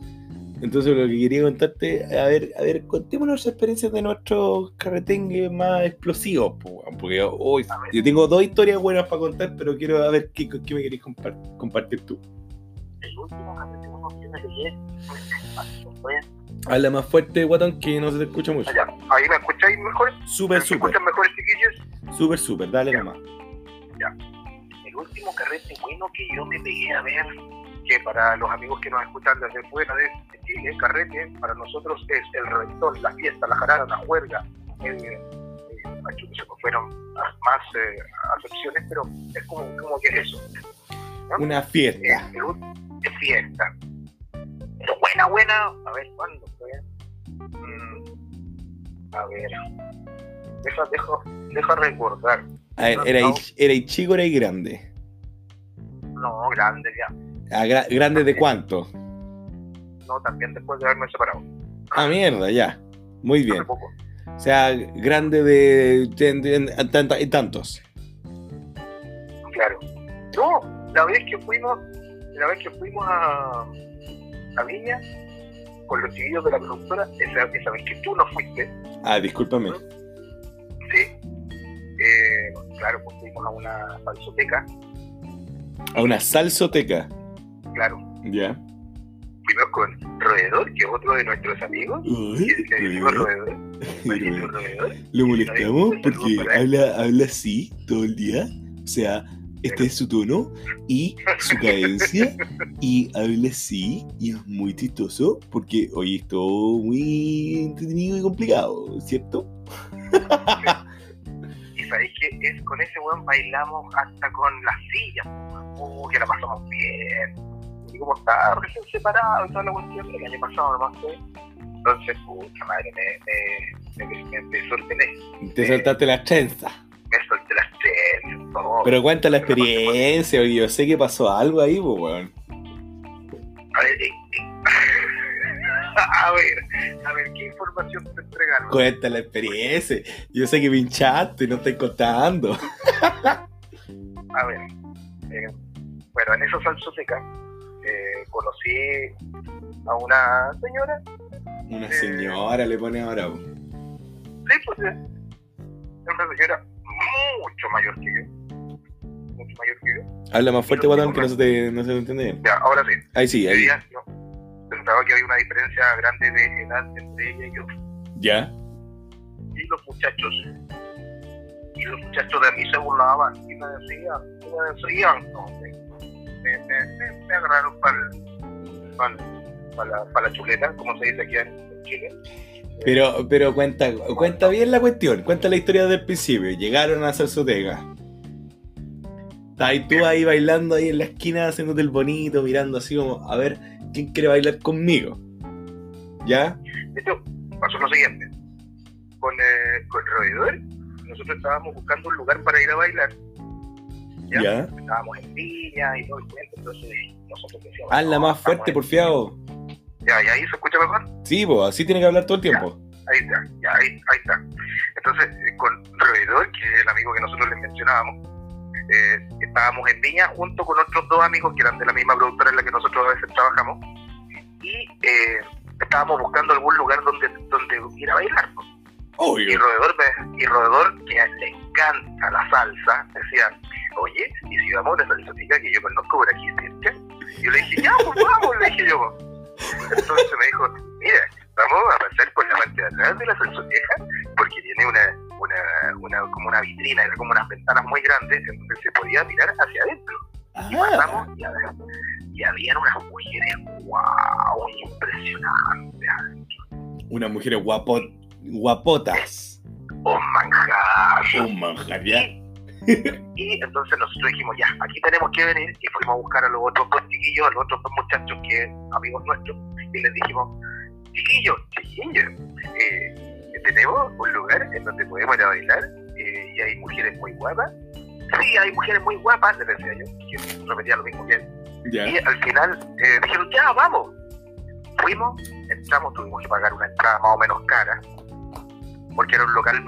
Entonces lo que quería contarte, a ver, a ver, contemos nuestras experiencias de nuestros carretengues más explosivos, porque hoy yo tengo dos historias buenas para contar, pero quiero a ver qué, qué me querés compar- compartir tú. El último me Habla más fuerte, guatón, que no se te escucha mucho. allá. Ahí me escucháis mejor. Súper, ¿Me súper, escuchan mejores chiquillos? súper, súper, dale nomás. Último carrete bueno que yo me pegué a ver, que para los amigos que nos escuchan desde fuera de de Chile, carrete para nosotros es el reventón, la fiesta, la jarada, la juerga. Eh, eh, se fueron más más, eh, acepciones, pero es como, como que es eso. Una fiesta. es fiesta. Pero buena, buena. A ver, ¿cuándo fue? Mm, a ver. Deja, deja, deja recordar. A ver, ¿erais, erais chico o erais grande? No, grande ya. Ah, gra- ¿Grande de cuánto? No, también después de haberme separado. Ah, mierda, ya. Muy bien. O sea, grande de, de- de- de- tanta- y tantos. Claro. No, la vez que fuimos, la vez que fuimos a, a Viña con los chiquillos de la productora, esa, esa vez que tú no fuiste, Ah, discúlpame. sí. Eh, claro, pues fuimos a una falsoteca, A una salsoteca. claro. Ya. Fuimos con Roedor, que es otro de nuestros amigos, Uy, que le decimos Roedor, *laughs* pero Roedor. Lo molestamos porque habla, habla así todo el día. O sea, este es su tono y su *laughs* cadencia y habla así y es muy chistoso porque hoy es todo muy entretenido y complicado, ¿cierto? Sabéis que es, con ese weón bailamos hasta con las sillas. Uh, que la pasamos bien. Y como está recién separado y toda la cuestión, el año pasado nomás fue. Entonces, pucha madre, me, me, me, me, sorprendí. Te soltaste las trenzas. Me solté las tres. todo. Pero cuenta la experiencia, yo sé que pasó algo ahí, pues, weón. A ver, eh, *laughs* a ver, a ver, ¿qué información te entregaron? Cuenta la experiencia. Yo sé que pinchaste y no estoy contando. *laughs* A ver, eh, bueno, en esa salsoteca eh, conocí a una señora, Una señora le pone ahora. sí, pues, eh, una señora mucho mayor que yo, mucho mayor que yo. Habla más fuerte, guatón, que no se te, no se te entiende bien. Ya, ahora sí, Ahí sí, ahí. no, que había una diferencia grande de edad entre ella y yo. ¿Ya? y los muchachos y los muchachos de mí se burlaban y me decían me decían no, me, me, me- agarraron para la, pa la chuleta como se dice aquí en, Chile Pero, pero cuenta, cuenta bien la cuestión, cuenta la historia del principio. Llegaron a hacer su tega. Estás ahí tú ahí bailando ahí en la esquina, haciéndote el bonito, mirando así como, a ver, ¿quién quiere bailar conmigo? ¿Ya? de hecho pasó lo siguiente con, eh, con el roedor nosotros estábamos buscando un lugar para ir a bailar ¿Ya? ¿Ya? estábamos en Viña y todo el cuento entonces nosotros decíamos Hazla no, más fuerte, porfiado. ya, y ahí se escucha mejor Sí, pues, así tiene que hablar todo el tiempo. Ahí está, ya, ahí, ahí está. Entonces, eh, con Roedor, que es el amigo que nosotros les mencionábamos, eh, estábamos en Viña junto con otros dos amigos que eran de la misma productora en la que nosotros a veces trabajamos, y eh, estábamos buscando algún lugar donde, donde ir a bailar. pues. Y. Roedor, me- y Roedor, que le encanta la salsa, decía, oye, ¿y si vamos a una salsoteca que yo conozco por aquí cerca? Yo le dije, ya, pues vamos, le dije yo. Entonces me dijo, mira, era como unas ventanas muy grandes, en donde se podía mirar hacia adentro. Y Ah, pasamos y, había, y habían unas mujeres, wow, impresionantes, unas mujeres guapo, guapotas. un manjar. Un manjar, ¿ya? Y entonces nosotros dijimos, ya, aquí tenemos que venir. Y fuimos a buscar a los otros dos chiquillos, a los otros dos muchachos que amigos nuestros. Y les dijimos, chiquillos, chiquillos, eh, tenemos un lugar en donde podemos ir a bailar eh, y hay mujeres muy guapas. Sí, hay mujeres muy guapas, les decía yo, que repetía lo mismo que él. Y al final eh, dijeron, ya, vamos. Fuimos, entramos, tuvimos que pagar una entrada más o menos cara, porque era un local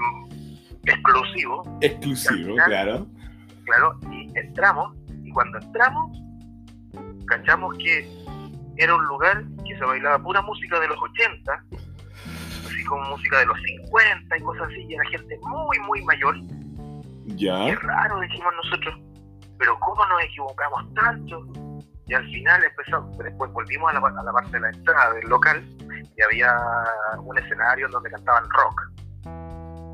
exclusivo, Exclusivo, claro. claro, y entramos, y cuando entramos, cachamos que era un lugar que se bailaba pura música de los 80, así como música de los 50 y cosas así, y era gente muy, muy mayor. Qué ¿Ya? raro, dijimos nosotros, pero ¿cómo nos equivocamos tanto? Y al final empezamos, después volvimos a la, a la parte de la entrada del local y había un escenario en donde cantaban rock.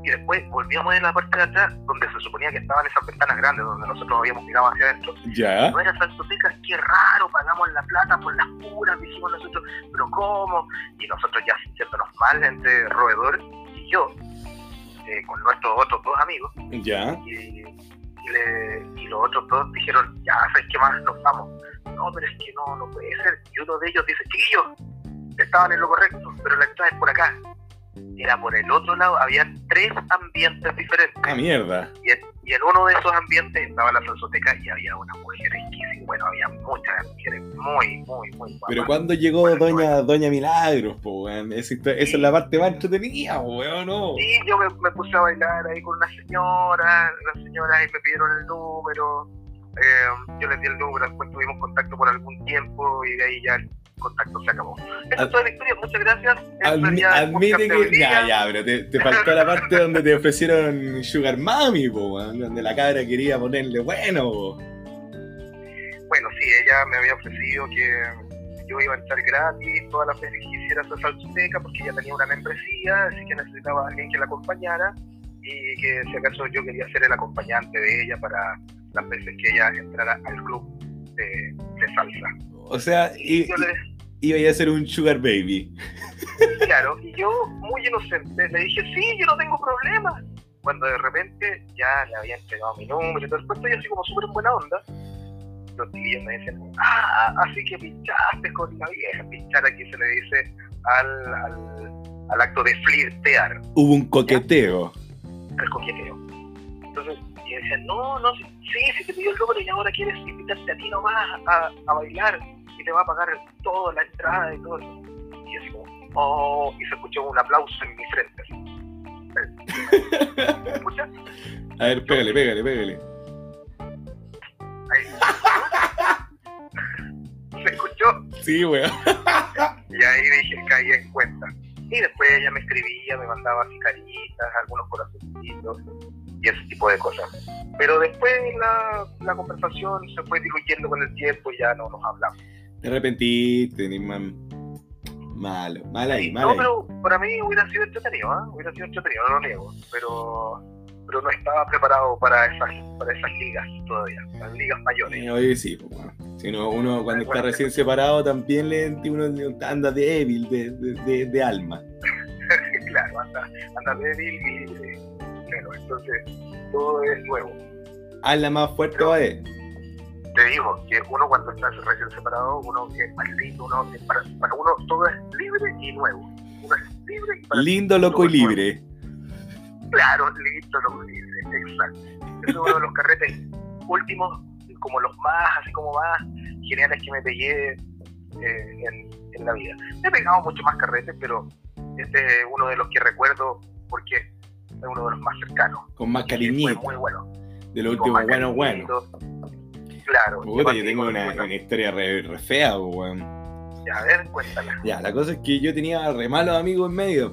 Y después volvíamos en la parte de atrás donde se suponía que estaban esas ventanas grandes donde nosotros habíamos mirado hacia adentro. ¿Ya? No era salsoteca, qué raro, pagamos la plata por las puras, dijimos nosotros, pero ¿cómo? Y nosotros ya sintiéndonos mal entre Roedor y yo, eh, con nuestros otros dos amigos ¿Ya? y, y le- y los otros dos dijeron, ya, ¿sabes qué más? Nos vamos. No, pero es que no, no puede ser. Y uno de ellos dice, chiquillos, estaban en lo correcto, pero la entrada es por acá. Era por el otro lado, había tres ambientes diferentes. Ah, mierda. Y en, y en uno de esos ambientes estaba la salsoteca y había una mujer exquisita. Bueno, había muchas mujeres muy, muy, muy guapas. Pero ¿cuándo llegó Doña, Doña Milagros, po, weón? Esa, es la parte más entretenida, weón, ¿no? Sí, yo me, me puse a bailar ahí con una señora, las señoras ahí me pidieron el número, eh, yo les di el número, después tuvimos contacto por algún tiempo y de ahí ya contacto se acabó. Esa es toda la historia, muchas gracias. Admi- admite que. Ya, ya, pero te, te faltó la parte donde te ofrecieron Sugar Mami, po, donde la cabra quería ponerle bueno, po. Bueno, sí, ella me había ofrecido que yo iba a entrar gratis todas las veces que hiciera esa salsoteca porque ella tenía una membresía, así que necesitaba a alguien que la acompañara y que si acaso yo quería ser el acompañante de ella para las veces que ella entrara al club de, de salsa. O sea, y, Yo le, iba a ser un sugar baby. claro, y yo, muy inocente, le dije, sí, yo no tengo problema. Cuando de repente ya le había entregado mi número y todo el cuento, y así como súper en buena onda, los tíos me dicen, ah, así que pinchaste con la vieja. Pinchar aquí se le dice al, al, al acto de flirtear, Hubo un coqueteo. al coqueteo. Entonces, y decían, no, no, sí, sí, te pidió el número y ahora quieres invitarte a ti nomás a, a bailar y te va a pagar todo, la entrada y todo eso. Y así como, oh, y se escuchó un aplauso en mi frente. ¿Me *laughs* escuchas? A ver, pégale, pégale, pégale. Ahí. *laughs* ¿Se escuchó? Sí, weón. *laughs* Y ahí dije, caí en cuenta. Y después ella me escribía, me mandaba así caritas, algunos corazoncitos y ese tipo de cosas. Pero después la, la conversación se fue diluyendo con el tiempo y ya no nos hablamos. Te arrepentiste, ni man. Malo, mal ahí, mal no, ahí. pero para mí hubiera sido entretenido, ¿ah? hubiera sido entretenido, no lo niego. Pero, pero no estaba preparado para esas, para esas ligas todavía, las ligas mayores. Eh, Oye, sí, pues, weón. Si no, uno cuando está recién separado también le uno anda débil de, de, de, de alma. *laughs* claro, anda, anda débil y Claro, entonces todo es nuevo. Hazla más fuerte va es. te digo que uno cuando está recién separado, uno es más lindo, uno es para, para uno todo es libre y nuevo. Uno es libre y para Lindo, loco y libre. Claro, lindo, loco y libre, exacto. Es uno de los carretes últimos, como los más, así como más geniales que me pegué eh, en, en la vida. Me he pegado mucho más carretes, pero este es uno de los que recuerdo porque es uno de los más cercanos. Con más cariñito. muy bueno. De lo último, bueno, bueno. Claro. Puta, ¿qué yo tengo una, una historia re, re fea, weón. ya, A ver, cuéntala. Ya, la cosa es que yo tenía re malos amigos en medio.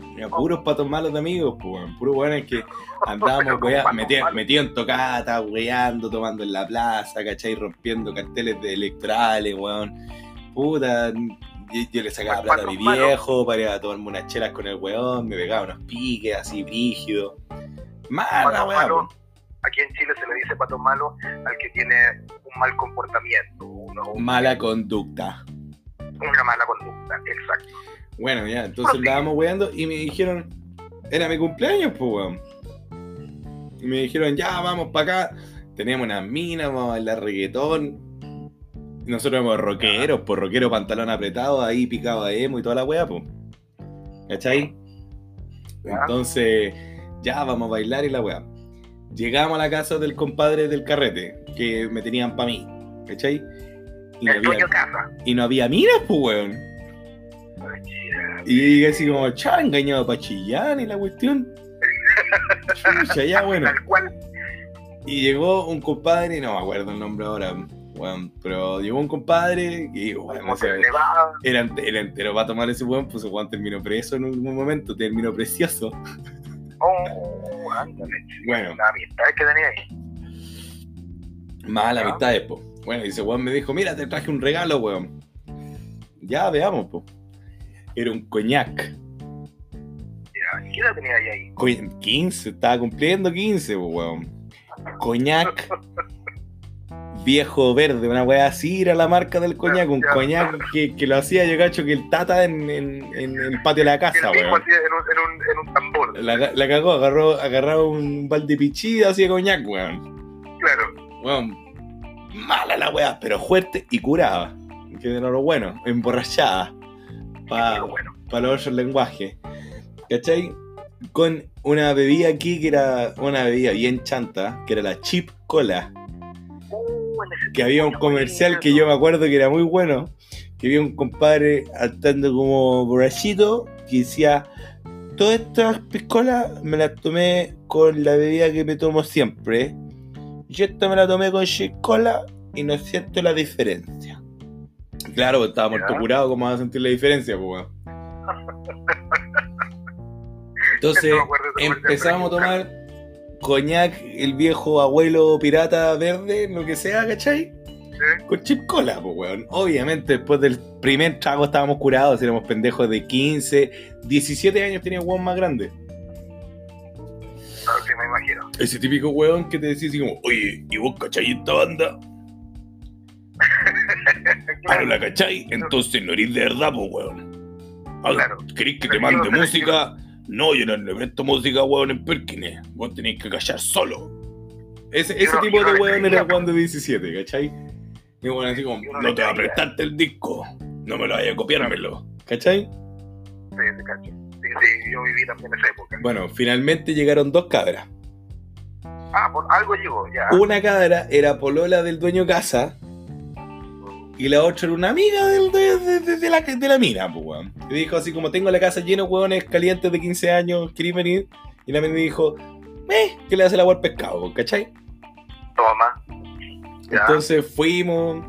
Tenía puros patos malos de amigos, pues, weón. Puros weones que *laughs* andábamos metidos metido en tocata, weando, tomando en la plaza, ¿cachai? Rompiendo carteles de electorales, weón. Puta, yo, le sacaba plata a mi viejo para ir a tomarme unas chelas con el weón, me pegaba unos piques así brígidos. Mala, weón. malo, aquí en Chile se le dice pato malo al que tiene un mal comportamiento, uno- Mala conducta. una mala conducta, exacto. Bueno, ya, entonces Prosigue. andábamos weando y me dijeron, era mi cumpleaños, pues, weón. Y me dijeron, ya, vamos para acá. Tenemos unas minas, vamos a bailar reggaetón. Nosotros éramos rockeros, pues rockero pantalón apretado, ahí picado a emo y toda la weá, pues. ¿Cachai? Entonces, ya, vamos a bailar y la weá. Llegamos a la casa del compadre del carrete, que me tenían para mí, ¿cachai? Y no había, casa. y no había minas, pues, weón. Y así como, chao, engañado pa' Chillán y la cuestión. *laughs* Chucha, ya bueno. Y llegó un compadre, no me acuerdo el nombre ahora, weón, pero llegó un compadre y, Como o sea, era, era entero para tomar ese weón, pues weón terminó preso en un, un momento, terminó precioso. Oh. Bueno. La amistad que tenía ahí. Mala Ya. amistad, po. Bueno, y ese weón me dijo, mira, te traje un regalo, weón. Ya, veamos, po. Era un coñac. ¿Qué edad tenía ahí ahí? Co- 15, estaba cumpliendo 15, po, weón. Coñac *laughs* viejo verde, una weá así era la marca del coñac, un coñac que, que lo hacía yo cacho que el tata en, en- en el patio de la casa, weón. en un, en tambor. La, la cagó, agarró, agarraba un balde pichí y hacía coñac, weón. Claro. Weón, mala la weá, pero fuerte y curaba. Que era lo bueno, emborrachada. Pa, Pero bueno. para los otros lenguajes. ¿Cachai? Con una bebida aquí que era una bebida bien chanta, que era la chip cola. Que había un comercial que yo me acuerdo que era muy bueno. Que había un compadre actuando como borrachito que decía: Todas estas piscolas me las tomé con la bebida que me tomo siempre. Y esta me la tomé con cola y no siento la diferencia. Claro, pues estaba muerto curado, ¿cómo vas a sentir la diferencia, pues? *laughs* Entonces, empezamos a tomar coñac, el viejo abuelo pirata verde, lo que sea, ¿cachai? Sí. Con chip cola, pues, weón. Obviamente, después del primer trago estábamos curados, éramos pendejos de 15, 17 años tenía un weón más grande. Claro, sí, me imagino. Ese típico weón que te decía así como, oye, ¿y vos cachai esta banda? *laughs* Ah, ¿no la cachai? Entonces no eres de verdad, pues weón. Ah, Claro. ¿Querés que te mande música? No, yo no le meto música, weón, en Perkins. Vos tenés que callar solo. Ese, Yo ese no- tipo no de weón era. Juan de 17, ¿cachai? Y bueno, así como, no te va a prestarte el disco. No me lo vaya a copiármelo. ¿Cachai? Sí, te cacho. Sí, sí, yo viví también esa época. Bueno, finalmente llegaron dos cabras. Ah, por algo llegó, ya. Una cabra era polola del dueño casa y la otra era una amiga del, de, de- de- de la, de la mina, pues, weón. Y dijo así como, tengo la casa llena de hueones calientes de 15 años, ¿querés venir? Y la mina dijo, eh, ¿qué le hace el agua al pescado, cachai? Toma. Ya. Entonces fuimos,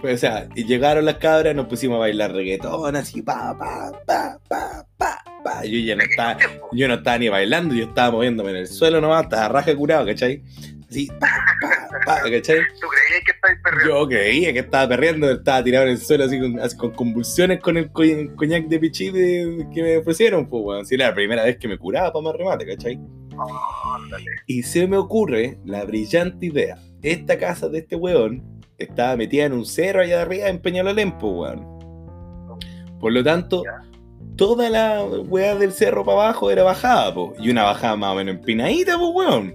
pues, o sea, y llegaron las cabras, nos pusimos a bailar reggaetón, así, pa, pa, pa, pa, pa, pa. Yo ya no ¿De qué estaba, yo no estaba ni bailando, yo estaba moviéndome en el suelo nomás, estaba raja curado, ¿cachai? Así, pa, pa, pa, ¿cachai? ¿Tú creías que estáis perreando? Yo creía que estaba perreando, estaba tirado en el suelo así con, así con convulsiones con el co- coñac de pichí de- que me ofrecieron, pues, weón. Si era la primera vez que me curaba para más remate, ¿cachai? Ándale. Y se me ocurre la brillante idea. Esta casa de este weón estaba metida en un cerro allá arriba en Peñalolén, pues, weón. Por lo tanto, Ya. toda la weá del cerro para abajo era bajada, pues. Y una bajada más o menos empinadita, pues, weón.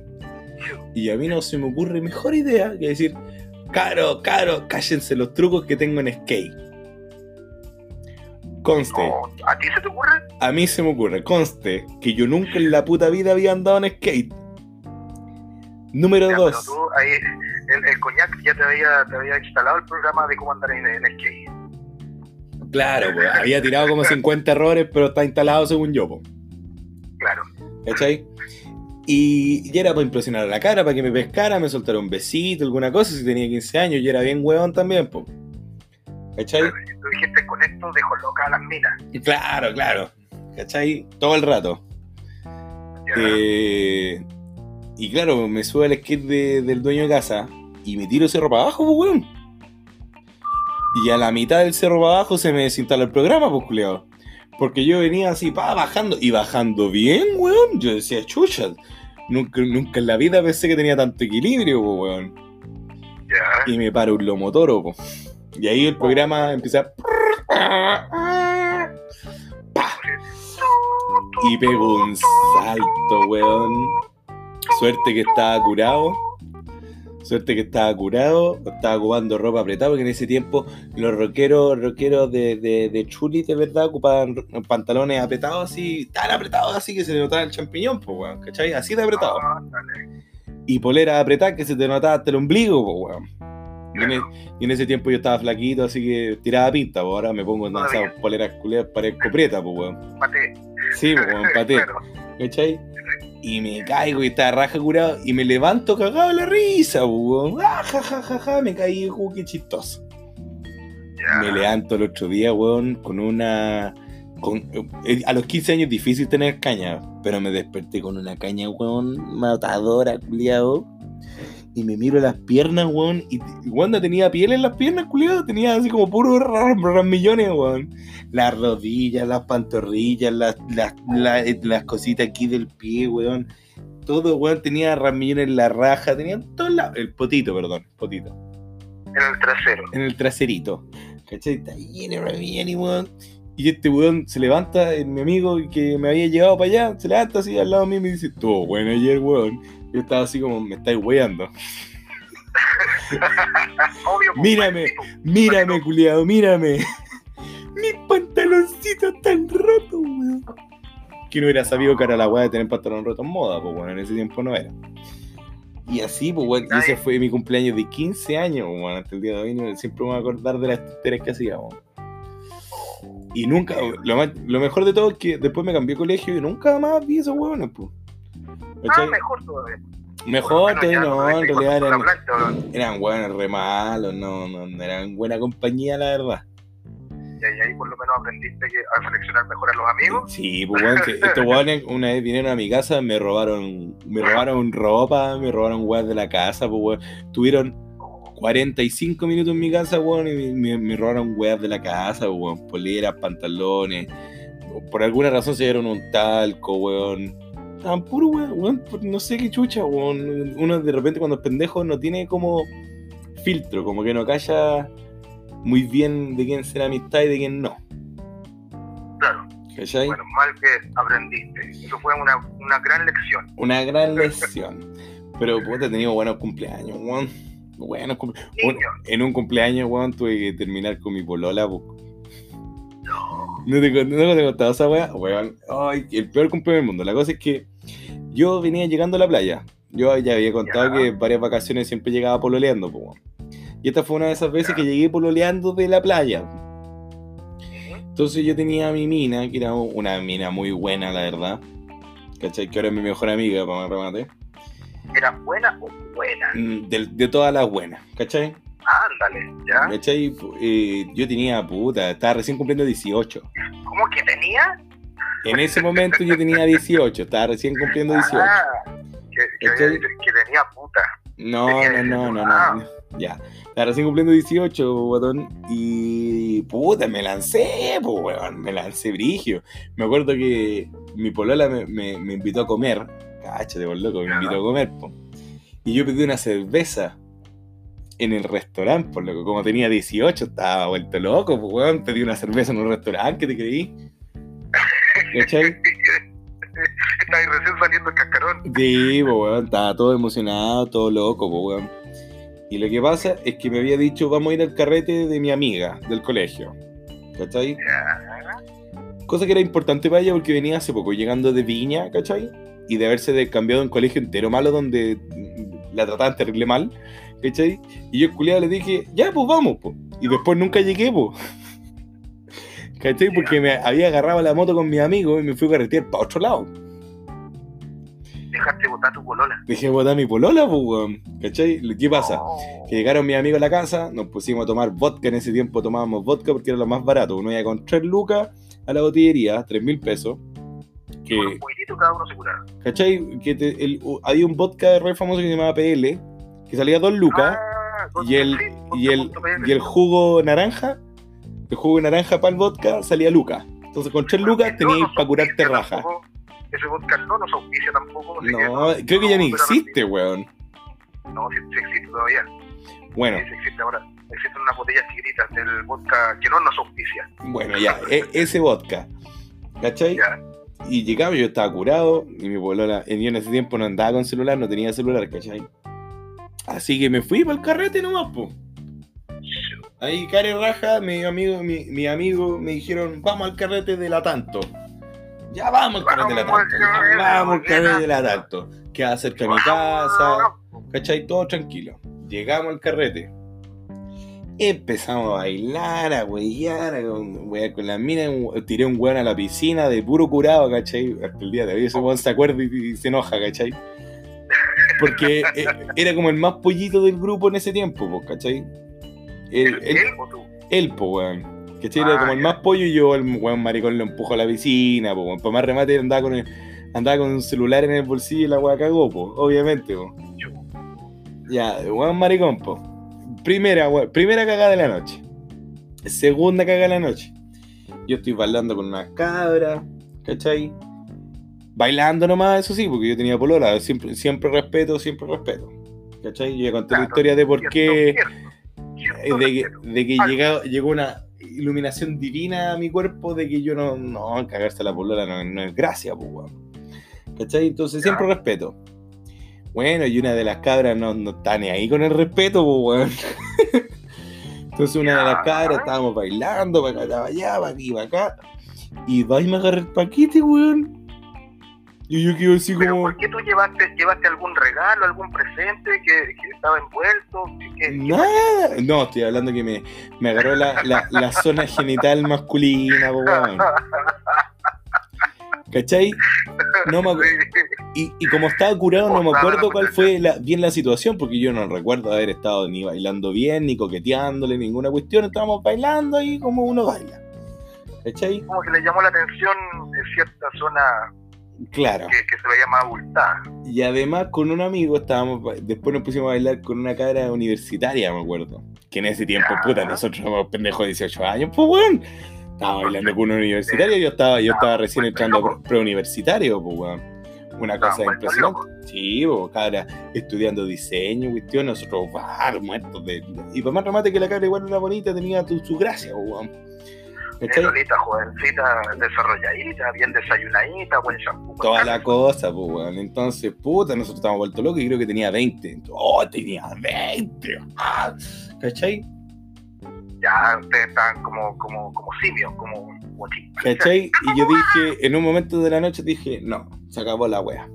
Y a mí no se me ocurre mejor idea que decir, caro, caro, cállense los trucos que tengo en skate. Conste, No, ¿A ti se te ocurre? a mí se me ocurre, conste, que yo nunca en la puta vida había andado en skate. Número Ya, pero 2. tú, ahí, el, el coñac ya te había, te había instalado el programa de cómo andar en, en skate. Claro, pues, había tirado como 50 errores, pero está instalado según yo, pues. Claro. ¿Cachai? Y, y era para impresionar a la cara, para que me pescara, me soltara un besito, alguna cosa, si tenía 15 años, y era bien huevón también, pues. ¿Cachai? Tú dijiste, con esto dejo loca a las minas. Claro, claro. ¿Cachai? Todo el rato. Eh, y claro, me sube al skate de- del dueño de casa y me tiro cerro para abajo, pues, weón. Y a la mitad del cerro para abajo se me desinstala el programa, pues, culiao. Porque yo venía así, pa, bajando, y bajando bien, weón. Yo decía, chucha, nunca, nunca en la vida pensé que tenía tanto equilibrio, weón. Y me para un lomotoro, pues. Y ahí el programa empieza a... Y pego un salto, weón. Suerte que estaba curado. Suerte que estaba curado. Estaba ocupando ropa apretada porque en ese tiempo los rockeros, rockeros de, de, de Chuli de verdad ocupaban pantalones apretados así, tan apretados así que se le notaba el champiñón, pues weón, ¿cachai? Así de apretado. Ándale. Y polera apretada que se te notaba hasta el ombligo, pues weón. Y en, e- y en ese tiempo yo estaba flaquito, así que tiraba pinta, pues ahora me pongo en esas poleras culeras para el coprieta, pues weón. Mate. Sí, pues weón, paté. *laughs* ¿cachai? Y me caigo y estaba raja curado y me levanto cagado la risa, weón. Ah, ja, ja, ja, ja, me caí, uh, qué chistoso. Me levanto el otro día, weón, con una... Con, eh, a los 15 años es difícil tener caña, pero me desperté con una caña, weón, matadora, culiado. Y me miro las piernas, weón, y, y cuando tenía piel en las piernas, culiado, tenía así como puros millones, weón. Las rodillas, las pantorrillas, las, las, las, las cositas aquí del pie, weón. Todo, weón, tenía ramillones en la raja, tenía en todos lados. El potito, perdón, potito En el trasero. en el traserito. ¿Cachai? Está lleno de weón. Y este weón se levanta, eh, mi amigo que me había llevado para allá, se levanta así al lado mío y me dice, estuvo bueno ayer, weón. Yo estaba así como, me estáis weando. *laughs* Obvio. pues, Mírame. Mírame, culiado, mírame. *laughs* Mis pantaloncitos tan rotos, weón. Que no hubiera sabido que era la weá de tener pantalón roto en moda, pues bueno, en ese tiempo no era. Y así, pues weón, y ese fue mi cumpleaños de 15 años, weón, hasta el día de hoy no- siempre me voy a acordar de las tonterías que hacía, weón. Y nunca, lo, más- lo mejor de todo es que después me cambié de colegio y nunca más vi esos weones, pues. Ah, mejor todavía. Mejor, Bueno, no, en realidad eran, weones re malos, no, no, no eran buena compañía, la verdad. Y ahí, ahí por lo menos aprendiste que a seleccionar mejor a los amigos. Sí, pues que *laughs* estos weones una vez vinieron a mi casa, me robaron, me robaron ropa, me robaron weas de la casa, pues weón. Tuvieron 45 minutos en mi casa, weón, y me, me robaron weas de la casa, pues, weón, poleras, pantalones. Por alguna razón se dieron un talco, weón. Estaban puro, weón, no sé qué chucha, weón. Uno de repente cuando es pendejo no tiene como filtro, como que no calla muy bien de quién será amistad y de quién no. Claro. ¿Cachai? Bueno, mal que aprendiste. Eso fue una, una gran lección. Una gran *laughs* lección. Pero puta, he tenido buenos cumpleaños, weón. Buenos cumpleaños. En un cumpleaños, weón, tuve que terminar con mi polola. po. No. ¿No te, no te contado esa weá? Weón, ay, el peor cumpleaños del mundo. La cosa es que yo venía llegando a la playa. Yo ya había contado que varias vacaciones siempre llegaba pololeando, po. Y esta fue una de esas veces que llegué pololeando de la playa. Entonces yo tenía a mi mina, que era una mina muy buena, la verdad. ¿Cachai? Que ahora es mi mejor amiga, para más remate. ¿Era buena o buena? Mm, De, de todas las buenas, ¿cachai? Ándale, ¿ya? ¿Cachai? Eh, yo tenía, puta, estaba recién cumpliendo 18. ¿Cómo que tenía? En ese momento yo tenía 18, estaba recién cumpliendo 18. Ah, que, que, ¿Cachai? que tenía puta. No, tenía no, no, no, 18. no, Ah. no. Ya. Estaba recién cumpliendo 18, botón. Y puta, me lancé, pues, weón. Me lancé brigio. Me acuerdo que mi polola me, me, me invitó a comer. Cáchate, por loco, me invitó a comer, po. Y yo pedí una cerveza en el restaurante, por loco. Como tenía 18, estaba vuelto loco, pues, weón. Pedí una cerveza en un restaurante, ¿qué te creí? ¿Cachai? Está ahí recién saliendo el cascarón. Sí, pues, weón, estaba todo emocionado, todo loco, pues, weón. Y lo que pasa es que me había dicho, vamos a ir al carrete de mi amiga del colegio. ¿Cachai? Ya. Cosa que era importante para ella porque venía hace poco llegando de Viña, ¿cachai? Y de haberse cambiado un colegio entero malo donde la trataban terrible mal, ¿cachai? Y yo, culiado, le dije, ya, pues vamos, pues. Y después nunca llegué, pues. ¿Cachai? Porque me había agarrado la moto con mi amigo y me fui a carretear para otro lado. Dejaste botar tu polola. Dejé botar mi polola, pues, weón. ¿Cachai? ¿Qué pasa? Oh. Que llegaron mis amigos a la casa, nos pusimos a tomar vodka. En ese tiempo tomábamos vodka porque era lo más barato. Uno iba con 3 lucas a la botillería, 3 mil pesos. Que, un poquitito cada uno se curaba. ¿cachai? Que te- el- u- había un vodka re famoso que se llamaba PL, que salía 2 lucas. Ah, y, el, y, el, y el jugo naranja, el jugo naranja para el vodka salía lucas. Entonces con 3 lucas nos para curarte raja. Ese vodka no nos auspicia tampoco. No, creo que ya ni existe, weón. No, sí, existe todavía. Bueno, Sí, existe ahora. Existen unas botellas chiquititas del vodka que no nos auspicia. bueno, ya, e- ese vodka. ¿Cachai? Ya. Y llegaba, yo estaba curado, y mi polola, yo en ese tiempo no andaba con celular, no tenía celular, ¿cachai? Así que me fui para el carrete nomás, po. Ahí, care raja, mi amigo, mi, mi amigo me dijeron, vamos al carrete de la tanto. Ya vamos al carrete de la tanto. ya, Vamos al carrete de la tanto. Queda cerca de mi casa, ¿cachai? Todo tranquilo. Llegamos al carrete. Empezamos a bailar, a huear, a con las minas. Tiré un weón a la piscina de puro curado, ¿cachai? Hasta el día de hoy ese weón se acuerda y, y se enoja, ¿cachai? Porque eh, era como el más pollito del grupo en ese tiempo, pues, ¿cachai? ¿El, él, él o tú? él, po, weón. Era Ah, como el más pollo y yo, el weón maricón, lo empujo a la piscina, po, weón. Para más remate andaba con, el- andaba con un celular en el bolsillo y la weá cagó, po, obviamente, po. Ya, weón maricón, po. Primera, weón, primera cagada de la noche. Segunda cagada de la noche. Yo estoy bailando con una cabra, ¿cachai? Bailando nomás, eso sí, porque yo tenía polola. Siempre, siempre respeto, siempre respeto. ¿Cachai? Yo ya conté la historia de por qué cierto, cierto de que, respeto. de que Algo. llegó, llegó una iluminación divina a mi cuerpo de que yo no, no cagarse la polola no, no es gracia, pues, weón. ¿Cachai? Entonces siempre respeto. Bueno, y una de las cabras no, no está ni ahí con el respeto, pues, weón. *laughs* Entonces una de las cabras estábamos bailando, para acá, para allá, para aquí, para acá. Y va y me agarra el paquete, weón. Y yo así Pero como... ¿por qué tú llevaste, llevaste algún regalo, algún presente que, que estaba envuelto? ¿Qué- qué- Nada. No, estoy hablando que me, me agarró la, la, la zona genital masculina, weón. ¿Cachai? No me acu- *laughs* y, y como estaba curado, no me acuerdo cuál fue la- bien la situación, porque yo no recuerdo haber estado ni bailando bien, ni coqueteándole, ninguna cuestión. Estábamos bailando ahí como uno baila. ¿Cachai? Como que le llamó la atención en cierta zona Claro. que, que se veía más abultada. Y además con un amigo estábamos, ba- después nos pusimos a bailar con una cara universitaria, me acuerdo. Que en ese tiempo, Ya. puta, nosotros éramos pendejos de 18 años, pues weón. Estaba bailando con un universitario, yo estaba, yo estaba recién entrando preuniversitario, pues weón. Una cosa impresionante. Sí, bo, cabra, estudiando diseño, cuestión, nosotros, bah, muertos de. Y por más remate que la cabra igual era bonita, tenía tu- su gracia, bo, weón. Jovencita, desarrolladita, bien desayunadita, buen shampoo. Toda la cosa, pues, weón. Entonces, puta, nosotros estábamos vueltos locos y creo que tenía 20. Oh, tenía 20. Ah, ¿Cachai? Ya ustedes están como, como, como simios, como guachitos. ¿Cachai? Y yo dije, en un momento de la noche dije, no, se acabó la wea.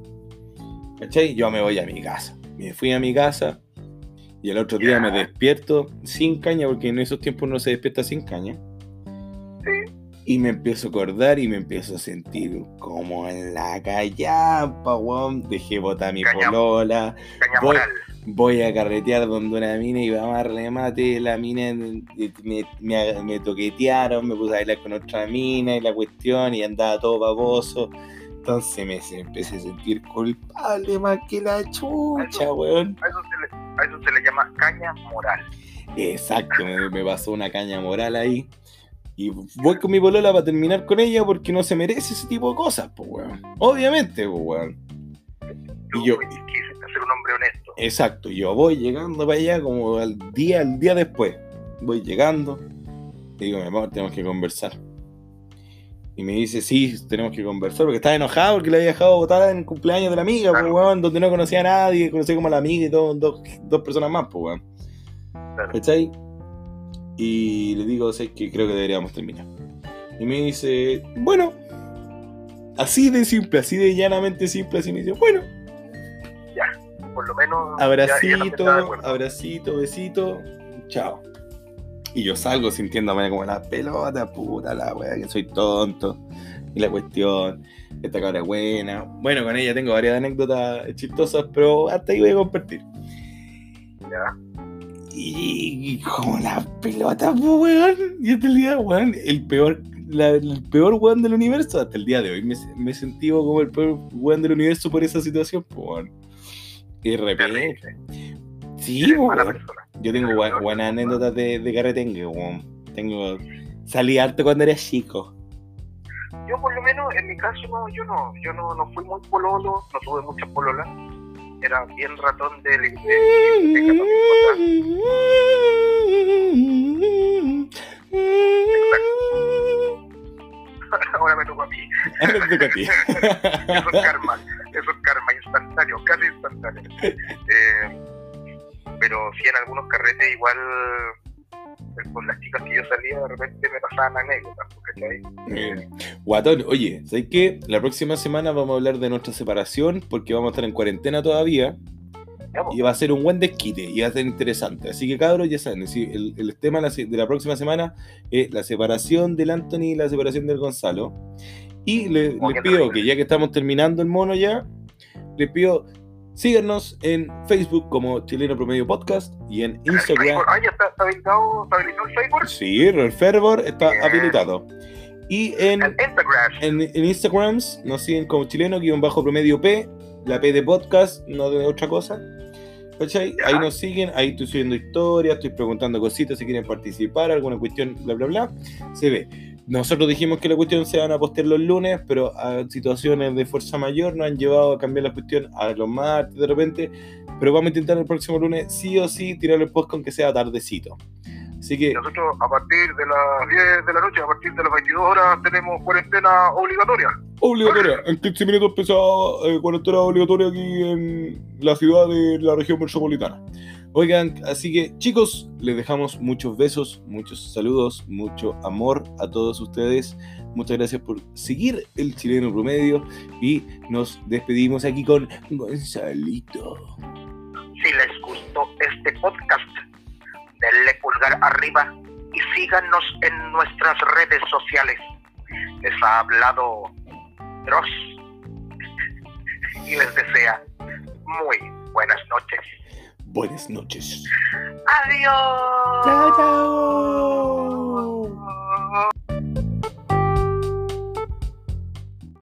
¿Cachai? Yo me voy a mi casa. Me fui a mi casa y el otro día me despierto sin caña, porque en esos tiempos no se despierta sin caña. Y me empiezo a acordar y me empiezo a sentir como en la callampa, weón. Dejé botar mi Caña- polola. Caña Voy-. Voy a carretear donde una mina y vamos a remate. La mina me, me- me toquetearon, me puse a bailar con otra mina y la cuestión y andaba todo baboso. Entonces me empecé a sentir culpable más que la chucha, weón. A eso, se le, a eso se le llama caña moral. Exacto, me, me pasó una caña moral ahí. Y voy con mi polola para terminar con ella porque no se merece ese tipo de cosas, pues, weón. Obviamente, pues, weón. Y yo- quisiste ser un hombre honesto. Exacto, yo voy llegando para allá como al día, al día después. Voy llegando, le digo, mi amor, tenemos que conversar. Y me dice, sí, tenemos que conversar, porque estaba enojado porque le había dejado votar en el cumpleaños de la amiga, pues, Claro. weón, donde no conocía a nadie, conocía como a la amiga y todo, dos, dos personas más, pues, weón. Claro. ¿Cachai? Y le digo, sé que creo que deberíamos terminar. Y me dice, bueno, así de simple, así de llanamente simple, así me dice, bueno, Por lo menos. ya- ya Abracito, abracito, besito, chao. Y yo salgo sintiéndome como la pelota, puta la wea, que soy tonto. Y la cuestión, esta cabra es buena. Bueno, con ella tengo varias anécdotas chistosas, pero hasta ahí voy a compartir. Ya. Y, y como la pelota, weón. Y hasta el día, weón, el peor, la- el peor weón del universo. Hasta el día de hoy me, me sentido como el peor weón del universo por esa situación, weón. Y repente. Sí, weón. Yo tengo buenas anécdotas de, de carretengue, weón. Tengo. Salí harto cuando era chico. Yo por lo menos, en mi caso, no, yo no, yo no, no fui muy pololo, no tuve muchas pololas. Era bien ratón de, de, de, de. *laughs* Ahora me toca a mí. *laughs* Ahora te toca a ti. Eso *laughs* es karma, eso es karma instantáneo, casi instantáneo. Eh, pero sí en algunos carretes igual eh, con las chicas que yo salía de repente me pasaban anécdotas, ¿cachai? *laughs* Guatón, oye, ¿sabes qué? La próxima semana vamos a hablar de nuestra separación porque vamos a estar en cuarentena todavía y va a ser un buen desquite y va a ser interesante. Así que cabros, ya saben, el, el tema de la, próxima semana es la separación del Anthony y la separación del Gonzalo. Y le- les pido que ya que estamos terminando el mono ya, les pido síganos en Facebook como Chileno Promedio Podcast y en Instagram. Ah, ya está, está habilitado, está habilitado el Facebook. Sí, el Fervor está Bien. habilitado. Y en, En Instagram. en, en Instagrams nos siguen como chileno guion bajo promedio P, la P de podcast, no de otra cosa. ¿Cachai? Ahí nos siguen, ahí estoy subiendo historias, estoy preguntando cositas si quieren participar, alguna cuestión, bla, bla, bla. Se ve. Nosotros dijimos que la cuestión se van a postear los lunes, pero a situaciones de fuerza mayor nos han llevado a cambiar la cuestión a los martes de repente. Pero vamos a intentar el próximo lunes sí o sí tirar el post con que sea tardecito. Así que Nosotros a partir de las 10 de la noche, a partir de las 22 horas, tenemos cuarentena obligatoria. Obligatoria. En 15 minutos empezaba eh, cuarentena obligatoria aquí en la ciudad de la región metropolitana. Oigan, así que chicos, les dejamos muchos besos, muchos saludos, mucho amor a todos ustedes. Muchas gracias por seguir el chileno promedio y nos despedimos aquí con Gonzalito. Si les gustó este podcast, denle pulgar arriba y síganos en nuestras redes sociales. Les ha hablado Dross y les desea muy buenas noches buenas noches. Adiós. Chao, chao.